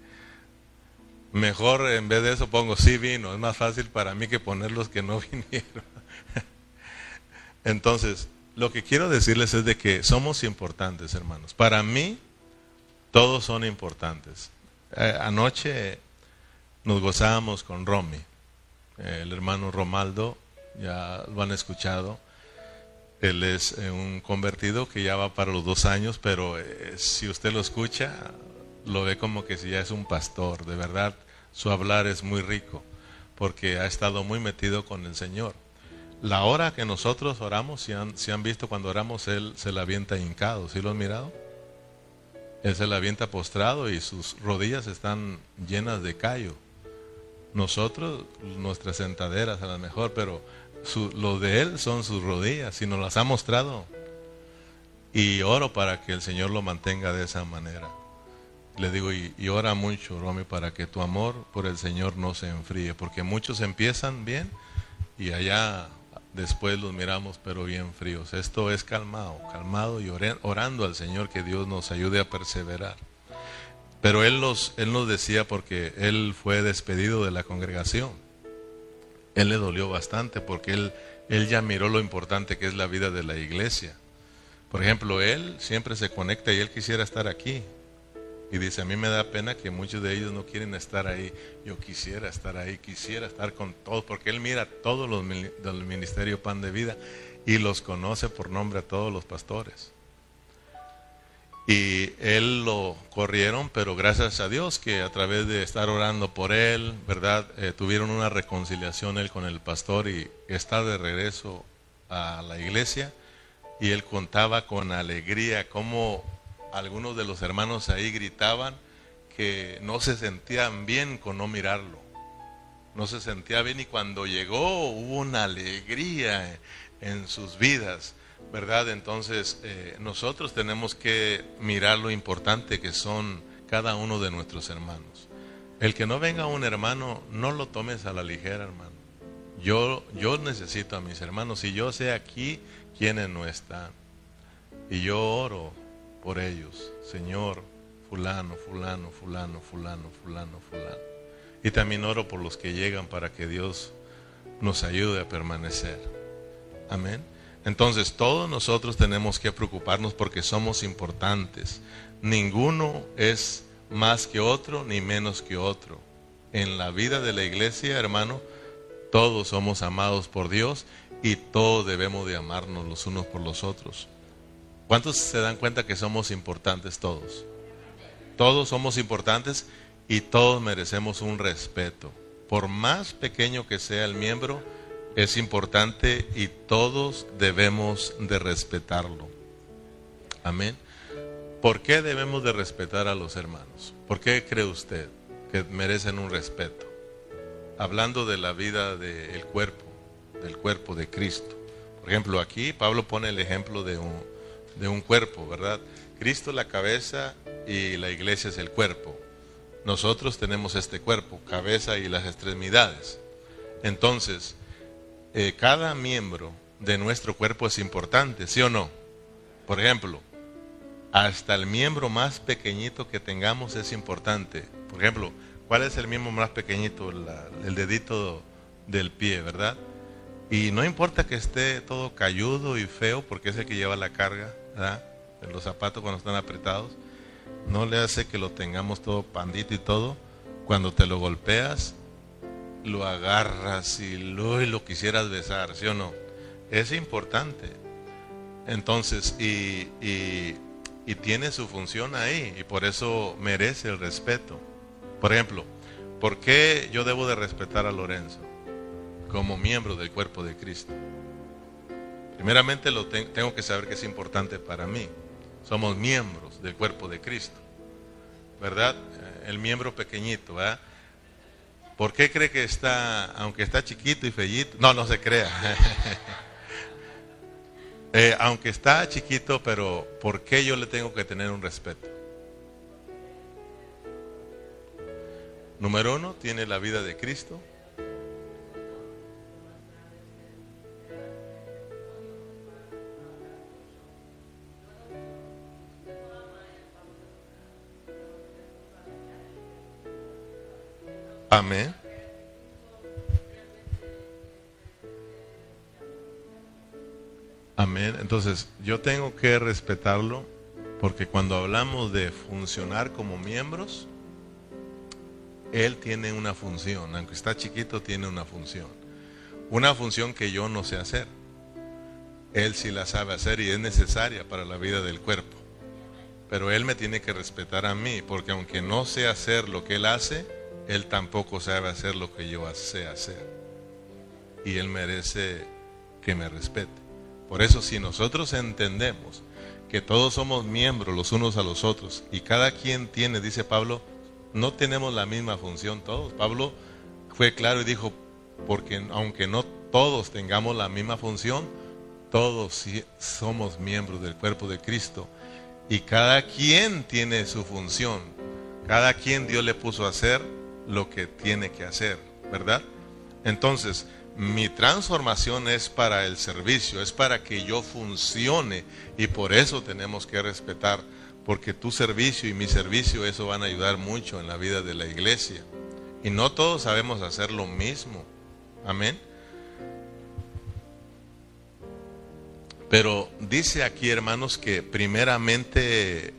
Mejor en vez de eso pongo sí vino, es más fácil para mí que poner los que no vinieron. Entonces, lo que quiero decirles es de que somos importantes, hermanos. Para mí, todos son importantes. Eh, anoche nos gozábamos con Romy, el hermano Romaldo, ya lo han escuchado. Él es eh, un convertido que ya va para los dos años, pero eh, si usted lo escucha, lo ve como que si ya es un pastor. De verdad, su hablar es muy rico, porque ha estado muy metido con el Señor. La hora que nosotros oramos, si han, si han visto cuando oramos, Él se la avienta hincado. ¿Sí lo han mirado? Él se la avienta postrado y sus rodillas están llenas de callo. Nosotros, nuestras sentaderas a lo mejor, pero lo de Él son sus rodillas y nos las ha mostrado. Y oro para que el Señor lo mantenga de esa manera. Le digo, y, ora mucho, Romy, para que tu amor por el Señor no se enfríe, porque muchos empiezan bien y allá después los miramos pero bien fríos. Esto es calmado, calmado y orando al Señor que Dios nos ayude a perseverar. Pero él nos, él nos decía porque él fue despedido de la congregación. Él le dolió bastante porque él, él ya miró lo importante que es la vida de la iglesia. Por ejemplo, él siempre se conecta y él quisiera estar aquí, y dice, a mí me da pena que muchos de ellos no quieren estar ahí. Yo quisiera estar ahí, quisiera estar con todos, porque él mira todos los del Ministerio Pan de Vida y los conoce por nombre a todos los pastores. Y él lo corrieron, pero gracias a Dios que a través de estar orando por él, ¿verdad? Eh, tuvieron una reconciliación él con el pastor y está de regreso a la iglesia. Y él contaba con alegría cómo algunos de los hermanos ahí gritaban que no se sentían bien con no mirarlo. No se sentía bien y cuando llegó hubo una alegría en sus vidas, ¿verdad? Entonces eh, nosotros tenemos que mirar lo importante que son cada uno de nuestros hermanos. El que no venga un hermano, no lo tomes a la ligera, hermano. Yo, yo necesito a mis hermanos y yo sé aquí quienes no están. Y yo oro por ellos, Señor, fulano, fulano, fulano, fulano, fulano, fulano. Y también oro por los que llegan para que Dios nos ayude a permanecer. Amén. Entonces todos nosotros tenemos que preocuparnos porque somos importantes. Ninguno es más que otro ni menos que otro. En la vida de la iglesia, hermano, todos somos amados por Dios y todos debemos de amarnos los unos por los otros. ¿Cuántos se dan cuenta que somos importantes todos? Todos somos importantes y todos merecemos un respeto. Por más pequeño que sea el miembro, es importante y todos debemos de respetarlo. Amén. ¿Por qué debemos de respetar a los hermanos? ¿Por qué cree usted que merecen un respeto? Hablando de la vida del cuerpo, del cuerpo de Cristo. Por ejemplo, aquí Pablo pone el ejemplo de un, de un cuerpo, ¿verdad? Cristo la cabeza y la iglesia es el cuerpo. Nosotros tenemos este cuerpo, cabeza y las extremidades. Entonces, eh, cada miembro de nuestro cuerpo es importante, ¿sí o no? Por ejemplo, hasta el miembro más pequeñito que tengamos es importante. Por ejemplo, ¿cuál es el miembro más pequeñito? el dedito del pie, ¿verdad? Y no importa que esté todo cayudo y feo, porque es el que lleva la carga, ¿verdad? Los zapatos cuando están apretados. No le hace que lo tengamos todo pandito y todo. Cuando te lo golpeas, lo agarras y lo, lo quisieras besar, ¿sí o no? Es importante. Entonces, y, y, y tiene su función ahí, y por eso merece el respeto. Por ejemplo, ¿por qué yo debo de respetar a Lorenzo como miembro del cuerpo de Cristo? Primeramente lo tengo que saber que es importante para mí. Somos miembros del cuerpo de Cristo. ¿Verdad? El miembro pequeñito, ¿verdad? ¿Por qué cree que está, aunque está chiquito y fellito? No, no se crea. Eh, aunque está chiquito, pero ¿por qué yo le tengo que tener un respeto? Número uno, tiene la vida de Cristo. Amén. Amén. Entonces, yo tengo que respetarlo porque cuando hablamos de funcionar como miembros, Él tiene una función, aunque está chiquito, tiene una función. Una función que yo no sé hacer. Él sí la sabe hacer y es necesaria para la vida del cuerpo. Pero Él me tiene que respetar a mí, porque aunque no sé hacer lo que Él hace, él tampoco sabe hacer lo que yo sé hacer. Y Él merece que me respete. Por eso si nosotros entendemos que todos somos miembros los unos a los otros y cada quien tiene, dice Pablo, no tenemos la misma función todos. Pablo fue claro y dijo, porque aunque no todos tengamos la misma función, todos somos miembros del cuerpo de Cristo y cada quien tiene su función. Cada quien Dios le puso a hacer lo que tiene que hacer, ¿verdad? Entonces, mi transformación es para el servicio, es para que yo funcione y por eso tenemos que respetar, porque tu servicio y mi servicio, eso van a ayudar mucho en la vida de la iglesia. Y no todos sabemos hacer lo mismo. Amén. Pero dice aquí, hermanos, que primeramente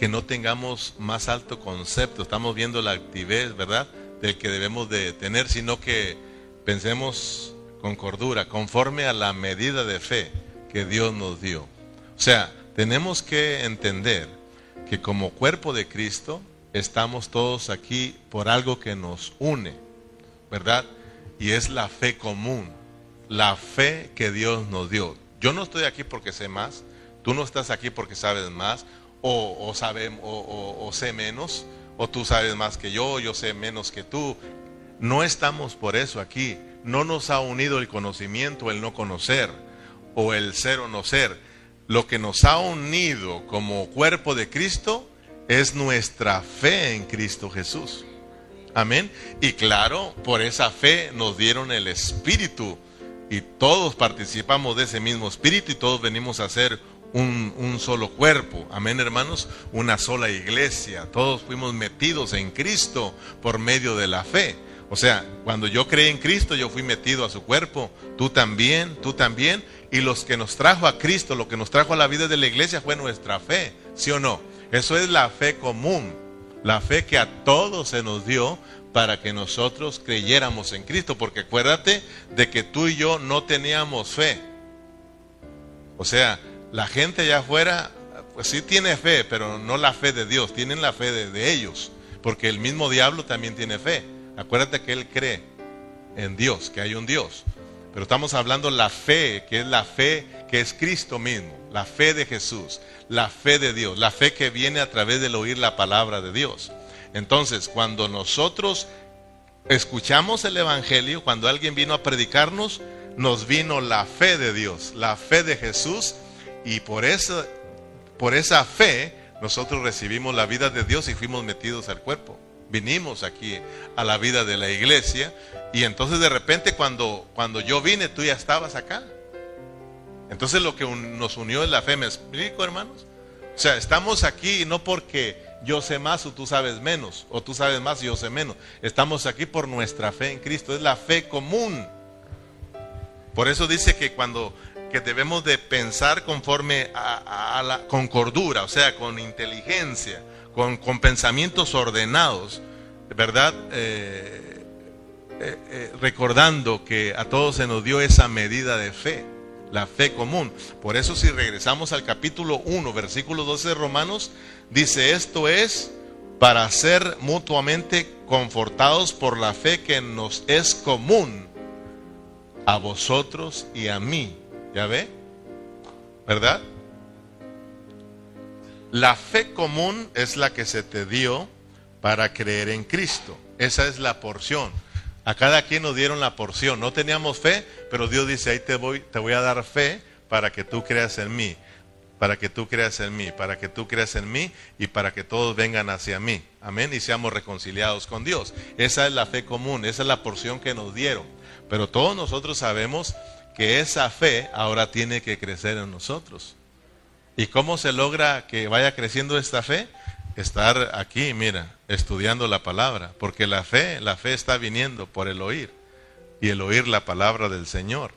que no tengamos más alto concepto. Estamos viendo la actividad, ¿verdad? Del que debemos de tener, sino que pensemos con cordura, conforme a la medida de fe que Dios nos dio. O sea, tenemos que entender que como cuerpo de Cristo estamos todos aquí por algo que nos une, ¿verdad? Y es la fe común, la fe que Dios nos dio. Yo no estoy aquí porque sé más, tú no estás aquí porque sabes más, o, o, sé menos, o tú sabes más que yo, yo sé menos que tú. No estamos por eso aquí. No nos ha unido el conocimiento, el no conocer, o el ser o no ser. Lo que nos ha unido como cuerpo de Cristo es nuestra fe en Cristo Jesús. Amén. Y claro, por esa fe nos dieron el Espíritu y todos participamos de ese mismo Espíritu y todos venimos a ser un, solo cuerpo, amén hermanos, una sola iglesia, todos fuimos metidos en Cristo por medio de la fe. O sea, cuando yo creí en Cristo, yo fui metido a su cuerpo, tú también, tú también, y los que nos trajo a Cristo, lo que nos trajo a la vida de la iglesia fue nuestra fe, ¿sí o no? Eso es la fe común, la fe que a todos se nos dio para que nosotros creyéramos en Cristo, porque acuérdate de que tú y yo no teníamos fe. O sea, la gente allá afuera, pues sí tiene fe, pero no la fe de Dios, tienen la fe de, ellos, porque el mismo diablo también tiene fe. Acuérdate que él cree en Dios, que hay un Dios. Pero estamos hablando la fe, que es la fe que es Cristo mismo, la fe de Jesús, la fe de Dios, la fe que viene a través del oír la palabra de Dios. Entonces, cuando nosotros escuchamos el Evangelio, cuando alguien vino a predicarnos, nos vino la fe de Dios, la fe de Jesús, y por esa, por esa fe nosotros recibimos la vida de Dios y fuimos metidos al cuerpo. Vinimos aquí a la vida de la iglesia y entonces de repente cuando, cuando yo vine tú ya estabas acá. Entonces lo que nos unió es la fe, ¿me explico hermanos? O sea, estamos aquí no porque yo sé más o tú sabes menos, o tú sabes más y yo sé menos. Estamos aquí por nuestra fe en Cristo, es la fe común. Por eso dice que cuando que debemos de pensar conforme a, la con cordura, o sea, con inteligencia, con, pensamientos ordenados, ¿verdad? Eh, eh, eh, recordando que a todos se nos dio esa medida de fe, la fe común. Por eso si regresamos al capítulo 1, versículo 12 de Romanos, dice, esto es para ser mutuamente confortados por la fe que nos es común a vosotros y a mí. ¿Ya ve? ¿Verdad? La fe común es la que se te dio para creer en Cristo. Esa es la porción. A cada quien nos dieron la porción. No teníamos fe, pero Dios dice, ahí te voy, te voy a dar fe para que tú creas en mí, para que tú creas en mí, para que tú creas en mí y para que todos vengan hacia mí. Amén. Y seamos reconciliados con Dios. Esa es la fe común, esa es la porción que nos dieron. Pero todos nosotros sabemos que esa fe ahora tiene que crecer en nosotros. ¿Y cómo se logra que vaya creciendo esta fe? Estar aquí, mira, estudiando la palabra, porque la fe, la fe está viniendo por el oír y el oír la palabra del Señor,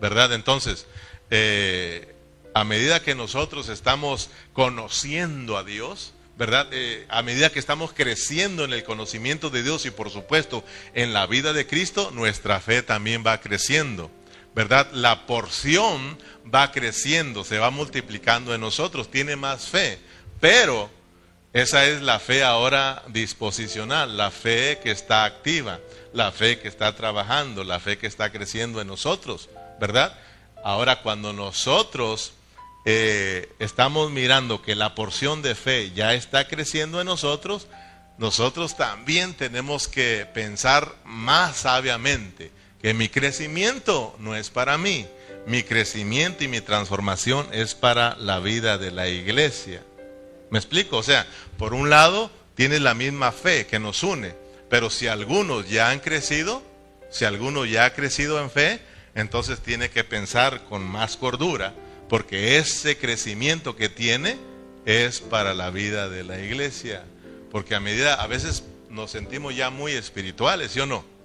¿verdad? Entonces, eh, a medida que nosotros estamos conociendo a Dios, ¿verdad? Eh, a medida que estamos creciendo en el conocimiento de Dios y por supuesto en la vida de Cristo, nuestra fe también va creciendo. ¿Verdad? La porción va creciendo, se va multiplicando en nosotros, tiene más fe, pero esa es la fe ahora disposicional, la fe que está activa, la fe que está trabajando, la fe que está creciendo en nosotros, ¿verdad? Ahora cuando nosotros eh, estamos mirando que la porción de fe ya está creciendo en nosotros, nosotros también tenemos que pensar más sabiamente que mi crecimiento no es para mí, mi crecimiento y mi transformación es para la vida de la iglesia. ¿Me explico? O sea, por un lado tienes la misma fe que nos une, pero si algunos ya han crecido, si alguno ya ha crecido en fe, entonces tiene que pensar con más cordura, porque ese crecimiento que tiene es para la vida de la iglesia. Porque a medida, a veces nos sentimos ya muy espirituales, ¿sí o no?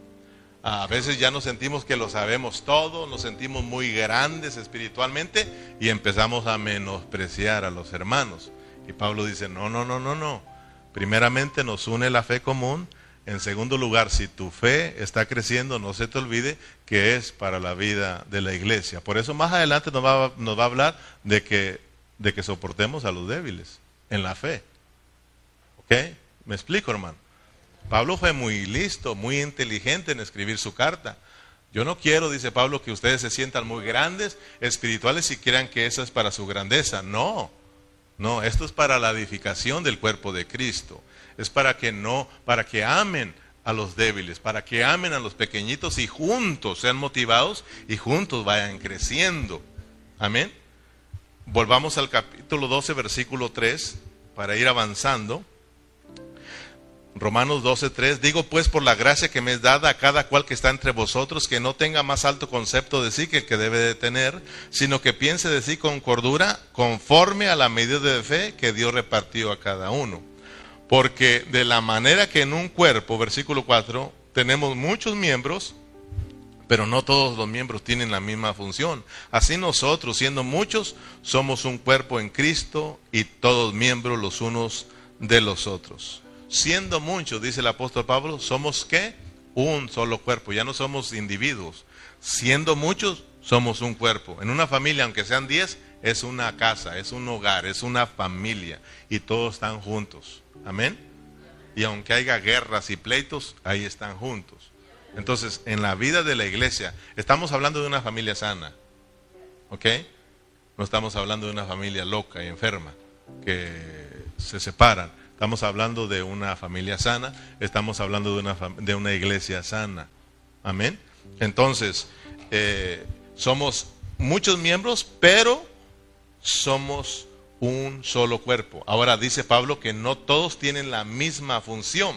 A veces ya nos sentimos que lo sabemos todo, nos sentimos muy grandes espiritualmente y empezamos a menospreciar a los hermanos. Y Pablo dice, no, no, no, no, no. Primeramente nos une la fe común. En segundo lugar, si tu fe está creciendo, no se te olvide que es para la vida de la iglesia. Por eso más adelante nos va, a hablar de que, de que soportemos a los débiles en la fe. ¿Ok? ¿Me explico, hermano? Pablo fue muy listo, muy inteligente en escribir su carta. Yo no quiero, dice Pablo, que ustedes se sientan muy grandes, espirituales y crean que eso es para su grandeza. No, no, esto es para la edificación del cuerpo de Cristo. Es para que no, para que amen a los débiles, para que amen a los pequeñitos y juntos sean motivados y juntos vayan creciendo. Amén. Volvamos al capítulo 12, versículo 3, para ir avanzando. Romanos 12:3, digo pues por la gracia que me es dada a cada cual que está entre vosotros, que no tenga más alto concepto de sí que el que debe de tener, sino que piense de sí con cordura, conforme a la medida de fe que Dios repartió a cada uno. Porque de la manera que en un cuerpo, versículo 4, tenemos muchos miembros, pero no todos los miembros tienen la misma función. Así nosotros, siendo muchos, somos un cuerpo en Cristo y todos miembros los unos de los otros. Siendo muchos, dice el apóstol Pablo, somos qué? Un solo cuerpo, ya no somos individuos. Siendo muchos, somos un cuerpo. En una familia, aunque sean diez, es una casa, es un hogar, es una familia y todos están juntos. Amén. Y aunque haya guerras y pleitos, ahí están juntos. Entonces, en la vida de la iglesia, estamos hablando de una familia sana, ¿ok? No estamos hablando de una familia loca y enferma que se separan. Estamos hablando de una familia sana, estamos hablando de una, de una iglesia sana. Amén. Entonces, eh, somos muchos miembros, pero somos un solo cuerpo. Ahora dice Pablo que no todos tienen la misma función.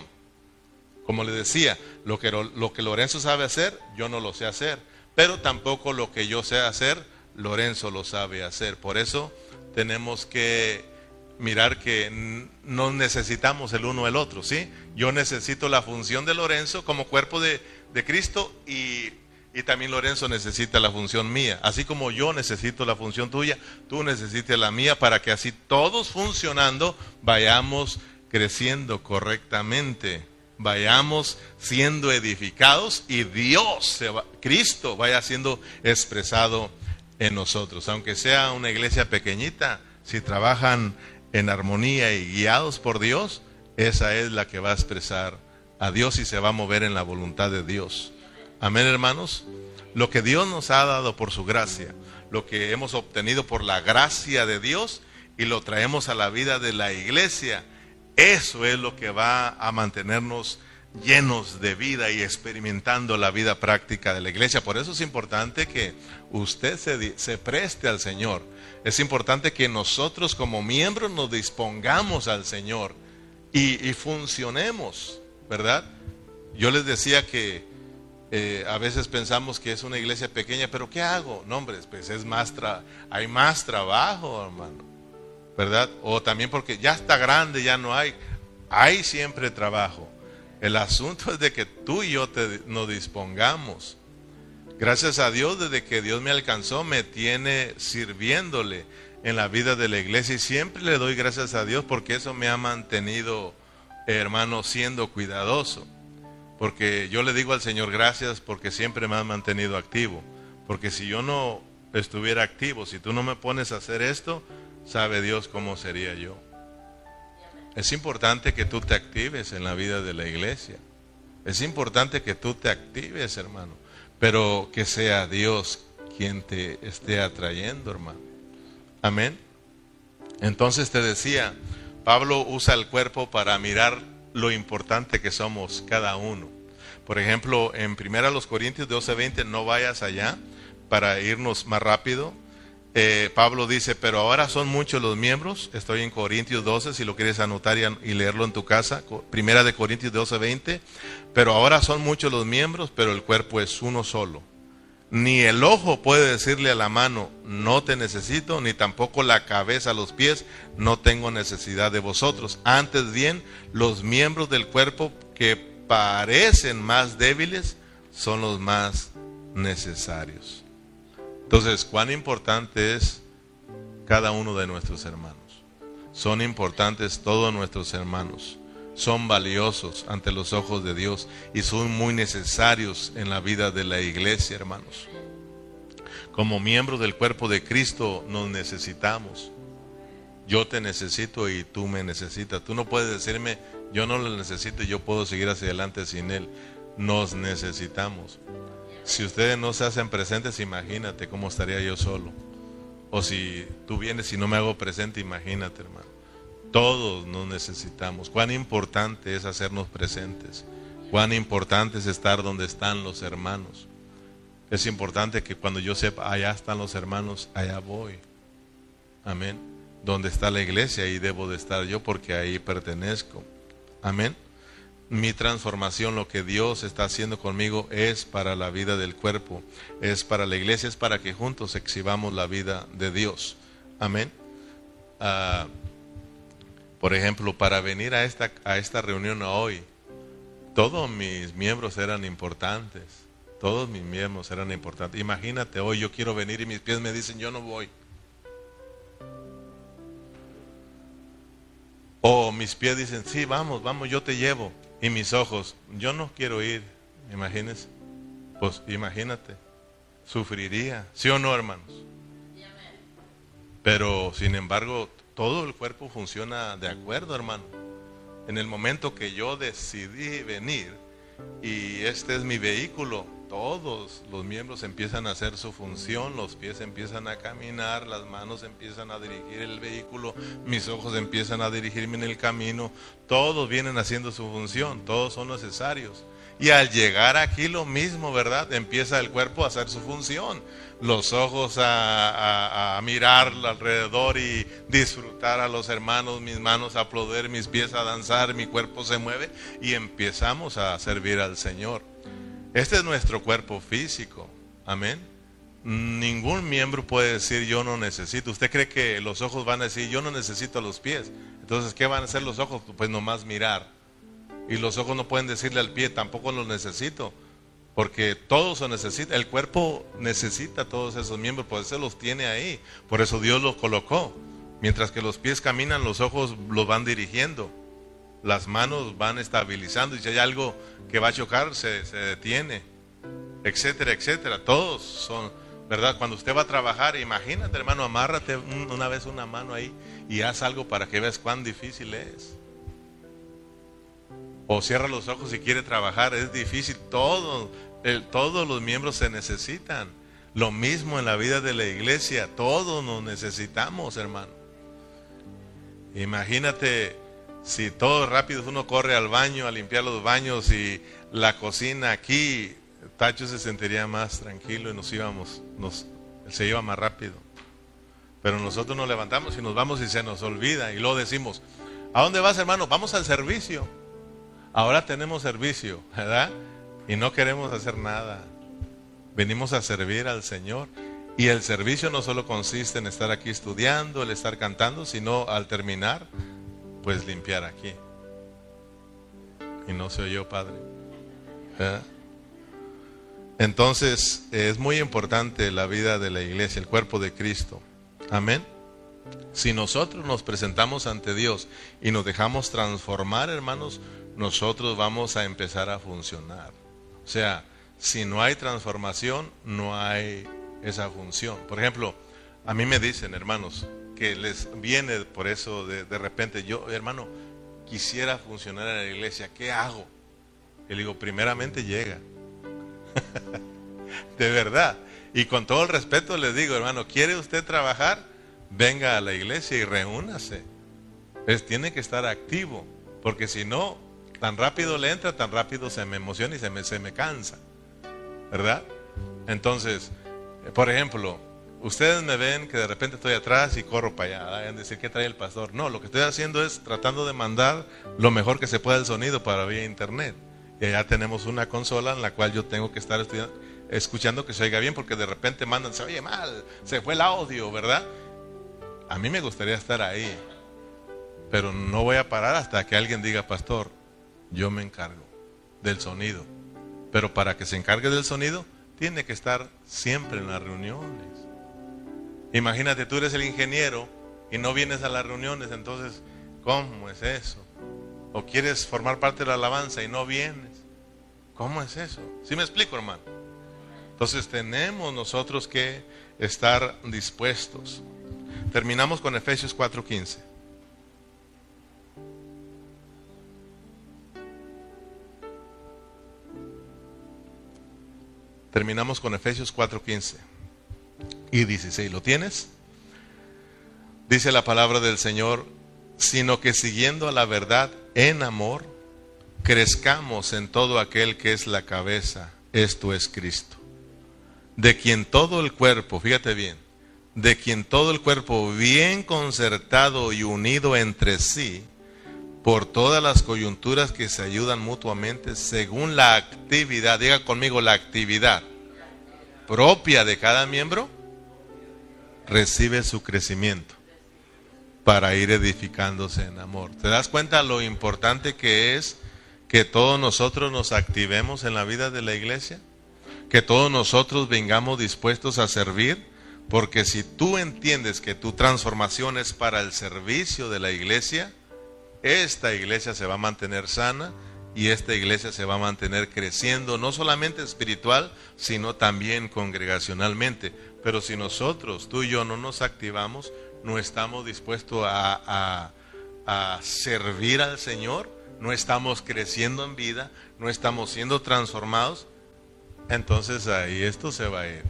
Como le decía, lo que, lo que Lorenzo sabe hacer, yo no lo sé hacer. Pero tampoco lo que yo sé hacer, Lorenzo lo sabe hacer. Por eso tenemos que mirar que no necesitamos el uno el otro, ¿sí? Yo necesito la función de Lorenzo como cuerpo de, de Cristo y, y, también Lorenzo necesita la función mía. Así como yo necesito la función tuya, tú necesitas la mía para que así todos funcionando vayamos creciendo correctamente vayamos siendo edificados y Dios, Cristo, vaya siendo expresado en nosotros. Aunque sea una iglesia pequeñita, si trabajan en armonía y guiados por Dios, esa es la que va a expresar a Dios y se va a mover en la voluntad de Dios. Amén, hermanos. Lo que Dios nos ha dado por su gracia, lo que hemos obtenido por la gracia de Dios y lo traemos a la vida de la iglesia eso es lo que va a mantenernos llenos de vida y experimentando la vida práctica de la iglesia. Por eso es importante que usted se, preste al Señor. Es importante que nosotros como miembros nos dispongamos al Señor y, funcionemos, ¿verdad? Yo les decía que eh, a veces pensamos que es una iglesia pequeña, pero ¿qué hago? No, hombre, pues es más hay más trabajo, hermano. ¿verdad? O también porque ya está grande, ya no hay. Hay siempre trabajo. El asunto es de que tú y yo te, nos dispongamos. Gracias a Dios, desde que Dios me alcanzó, me tiene sirviéndole en la vida de la iglesia y siempre le doy gracias a Dios porque eso me ha mantenido, hermano, siendo cuidadoso. Porque yo le digo al Señor gracias porque siempre me ha mantenido activo. Porque si yo no estuviera activo, si tú no me pones a hacer esto, sabe Dios cómo sería yo. Es importante que tú te actives en la vida de la iglesia. Es importante que tú te actives, hermano. Pero que sea Dios quien te esté atrayendo, hermano. Amén. Entonces te decía, Pablo usa el cuerpo para mirar lo importante que somos cada uno. Por ejemplo, en 1 Corintios 12:20, no vayas allá para irnos más rápido. Eh, Pablo dice, pero ahora son muchos los miembros. Estoy en Corintios 12, si lo quieres anotar y, leerlo en tu casa. Primera de Corintios 12, 20. Pero ahora son muchos los miembros, pero el cuerpo es uno solo. Ni el ojo puede decirle a la mano, no te necesito, ni tampoco la cabeza a los pies, no tengo necesidad de vosotros. Antes bien, los miembros del cuerpo que parecen más débiles son los más necesarios. Entonces, cuán importante es cada uno de nuestros hermanos. Son importantes todos nuestros hermanos. Son valiosos ante los ojos de Dios y son muy necesarios en la vida de la iglesia, hermanos. Como miembros del cuerpo de Cristo nos necesitamos. Yo te necesito y tú me necesitas. Tú no puedes decirme, yo no lo necesito y yo puedo seguir hacia adelante sin Él. Nos necesitamos. Si ustedes no se hacen presentes, imagínate cómo estaría yo solo. O si tú vienes y no me hago presente, imagínate, hermano. Todos nos necesitamos. Cuán importante es hacernos presentes. Cuán importante es estar donde están los hermanos. Es importante que cuando yo sepa, allá están los hermanos, allá voy. Amén. Donde está la iglesia, ahí debo de estar yo porque ahí pertenezco. Amén. Mi transformación, lo que Dios está haciendo conmigo es para la vida del cuerpo, es para la iglesia, es para que juntos exhibamos la vida de Dios. Amén. Ah, por ejemplo, para venir a esta, a esta reunión hoy, todos mis miembros eran importantes. Todos mis miembros eran importantes. Imagínate, hoy yo quiero venir y mis pies me dicen, yo no voy. O mis pies dicen, sí, vamos, vamos, yo te llevo. Y mis ojos, yo no quiero ir, imagínense. Pues imagínate, sufriría, ¿sí o no, hermanos? Pero sin embargo, todo el cuerpo funciona de acuerdo, hermano. En el momento que yo decidí venir y este es mi vehículo, todos los miembros empiezan a hacer su función, los pies empiezan a caminar, las manos empiezan a dirigir el vehículo, mis ojos empiezan a dirigirme en el camino, todos vienen haciendo su función, todos son necesarios. Y al llegar aquí lo mismo, ¿verdad? Empieza el cuerpo a hacer su función. Los ojos a, mirar alrededor y disfrutar a los hermanos, mis manos a aplaudir, mis pies a danzar, mi cuerpo se mueve y empezamos a servir al Señor. Este es nuestro cuerpo físico. Amén. Ningún miembro puede decir yo no necesito. ¿Usted cree que los ojos van a decir yo no necesito los pies? Entonces, ¿qué van a hacer los ojos? Pues nomás mirar. Y los ojos no pueden decirle al pie, tampoco los necesito. Porque todos se necesita. El cuerpo necesita todos esos miembros, por eso los tiene ahí. Por eso Dios los colocó. Mientras que los pies caminan, los ojos los van dirigiendo las manos van estabilizando y si hay algo que va a chocar, se, detiene, etcétera, etcétera. Todos son, ¿verdad? Cuando usted va a trabajar, imagínate, hermano, amárrate una vez una mano ahí y haz algo para que veas cuán difícil es. O cierra los ojos si quiere trabajar, es difícil. Todos, todos los miembros se necesitan. Lo mismo en la vida de la iglesia, todos nos necesitamos, hermano. Imagínate si todo rápido uno corre al baño a limpiar los baños y la cocina aquí, Tacho se sentiría más tranquilo y nos íbamos, nos, se iba más rápido. Pero nosotros nos levantamos y nos vamos y se nos olvida y luego decimos, ¿a dónde vas hermano? Vamos al servicio. Ahora tenemos servicio, ¿verdad? Y no queremos hacer nada. Venimos a servir al Señor. Y el servicio no solo consiste en estar aquí estudiando, el estar cantando, sino al terminar puedes limpiar aquí. Y no soy yo, Padre. Entonces es muy importante la vida de la iglesia, el cuerpo de Cristo. Amén. Si nosotros nos presentamos ante Dios y nos dejamos transformar, hermanos, nosotros vamos a empezar a funcionar. O sea, si no hay transformación, no hay esa función. Por ejemplo, a mí me dicen, hermanos, que les viene por eso de, repente, yo, hermano, quisiera funcionar en la iglesia, ¿qué hago? Y le digo, primeramente llega. de verdad. Y con todo el respeto le digo, hermano, ¿quiere usted trabajar? Venga a la iglesia y reúnase. Es, tiene que estar activo, porque si no, tan rápido le entra, tan rápido se me emociona y se me, se me cansa. ¿Verdad? Entonces, por ejemplo, Ustedes me ven que de repente estoy atrás y corro para allá, vayan a decir qué trae el pastor. No, lo que estoy haciendo es tratando de mandar lo mejor que se pueda el sonido para vía internet. Y allá tenemos una consola en la cual yo tengo que estar escuchando que se oiga bien, porque de repente mandan, se oye mal, se fue el audio, ¿verdad? A mí me gustaría estar ahí, pero no voy a parar hasta que alguien diga, pastor, yo me encargo del sonido. Pero para que se encargue del sonido, tiene que estar siempre en las reuniones. Imagínate, tú eres el ingeniero y no vienes a las reuniones, entonces, ¿cómo es eso? O quieres formar parte de la alabanza y no vienes. ¿Cómo es eso? ¿Sí me explico, hermano? Entonces tenemos nosotros que estar dispuestos. Terminamos con Efesios 4:15. Terminamos con Efesios 4:15 y 16. ¿Lo tienes? Dice la palabra del Señor, sino que siguiendo a la verdad en amor, crezcamos en todo aquel que es la cabeza, esto es Cristo, de quien todo el cuerpo, fíjate bien, de quien todo el cuerpo bien concertado y unido entre sí, por todas las coyunturas que se ayudan mutuamente según la actividad, diga conmigo la actividad propia de cada miembro, recibe su crecimiento para ir edificándose en amor. ¿Te das cuenta lo importante que es que todos nosotros nos activemos en la vida de la iglesia? Que todos nosotros vengamos dispuestos a servir, porque si tú entiendes que tu transformación es para el servicio de la iglesia, esta iglesia se va a mantener sana y esta iglesia se va a mantener creciendo, no solamente espiritual, sino también congregacionalmente. Pero si nosotros, tú y yo, no nos activamos, no estamos dispuestos a, servir al Señor, no estamos creciendo en vida, no estamos siendo transformados, entonces ahí esto se va a ir.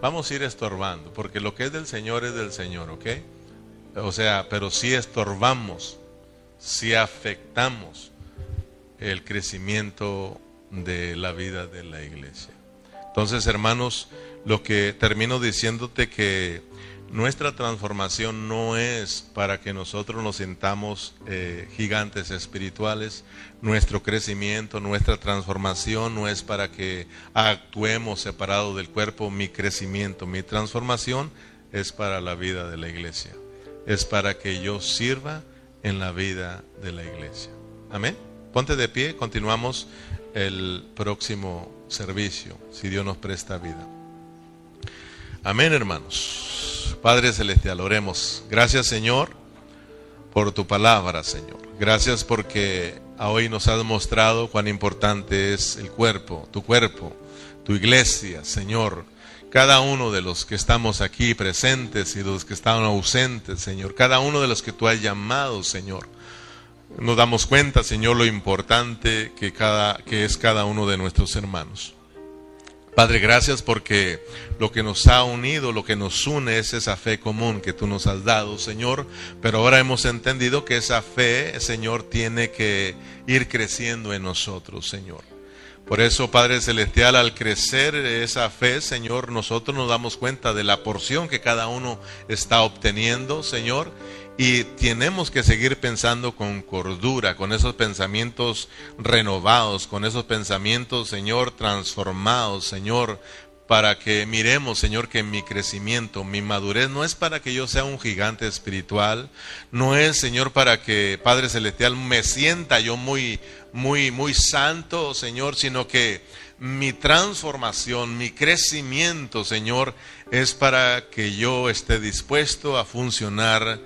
Vamos a ir estorbando, porque lo que es del Señor es del Señor, ¿ok? O sea, pero si estorbamos, si afectamos el crecimiento de la vida de la iglesia. Entonces, hermanos, lo que termino diciéndote que nuestra transformación no es para que nosotros nos sintamos eh, gigantes espirituales, nuestro crecimiento, nuestra transformación no es para que actuemos separados del cuerpo, mi crecimiento, mi transformación es para la vida de la iglesia, es para que yo sirva en la vida de la iglesia. Amén. Ponte de pie, continuamos el próximo servicio, si Dios nos presta vida. Amén, hermanos. Padre Celestial, oremos. Gracias Señor por tu palabra, Señor. Gracias porque hoy nos has mostrado cuán importante es el cuerpo, tu cuerpo, tu iglesia, Señor. Cada uno de los que estamos aquí presentes y los que están ausentes, Señor. Cada uno de los que tú has llamado, Señor. Nos damos cuenta, Señor, lo importante que, cada, que es cada uno de nuestros hermanos. Padre, gracias porque lo que nos ha unido, lo que nos une es esa fe común que tú nos has dado, Señor. Pero ahora hemos entendido que esa fe, Señor, tiene que ir creciendo en nosotros, Señor. Por eso, Padre Celestial, al crecer esa fe, Señor, nosotros nos damos cuenta de la porción que cada uno está obteniendo, Señor, y tenemos que seguir pensando con cordura, con esos pensamientos renovados, con esos pensamientos, Señor, transformados, Señor, para que miremos, Señor, que mi crecimiento, mi madurez no es para que yo sea un gigante espiritual, no es, Señor, para que Padre Celestial me sienta yo muy, muy, muy santo, Señor, sino que mi transformación, mi crecimiento, Señor, es para que yo esté dispuesto a funcionar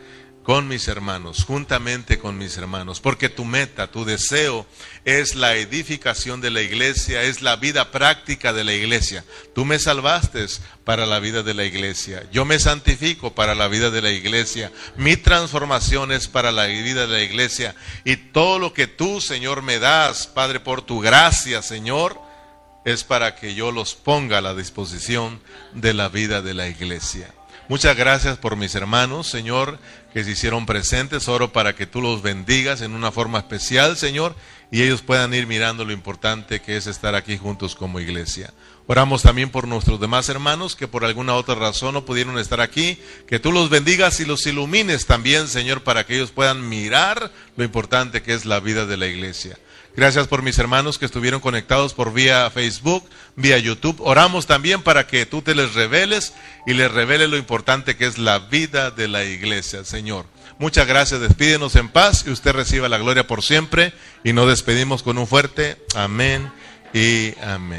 con mis hermanos, juntamente con mis hermanos, porque tu meta, tu deseo es la edificación de la iglesia, es la vida práctica de la iglesia. Tú me salvaste para la vida de la iglesia, yo me santifico para la vida de la iglesia, mi transformación es para la vida de la iglesia y todo lo que tú, Señor, me das, Padre, por tu gracia, Señor, es para que yo los ponga a la disposición de la vida de la iglesia. Muchas gracias por mis hermanos, Señor, que se hicieron presentes. Oro para que tú los bendigas en una forma especial, Señor, y ellos puedan ir mirando lo importante que es estar aquí juntos como iglesia. Oramos también por nuestros demás hermanos que por alguna otra razón no pudieron estar aquí. Que tú los bendigas y los ilumines también, Señor, para que ellos puedan mirar lo importante que es la vida de la iglesia. Gracias por mis hermanos que estuvieron conectados por vía Facebook, vía YouTube. Oramos también para que tú te les reveles y les revele lo importante que es la vida de la iglesia, Señor. Muchas gracias, despídenos en paz y usted reciba la gloria por siempre y nos despedimos con un fuerte amén y amén.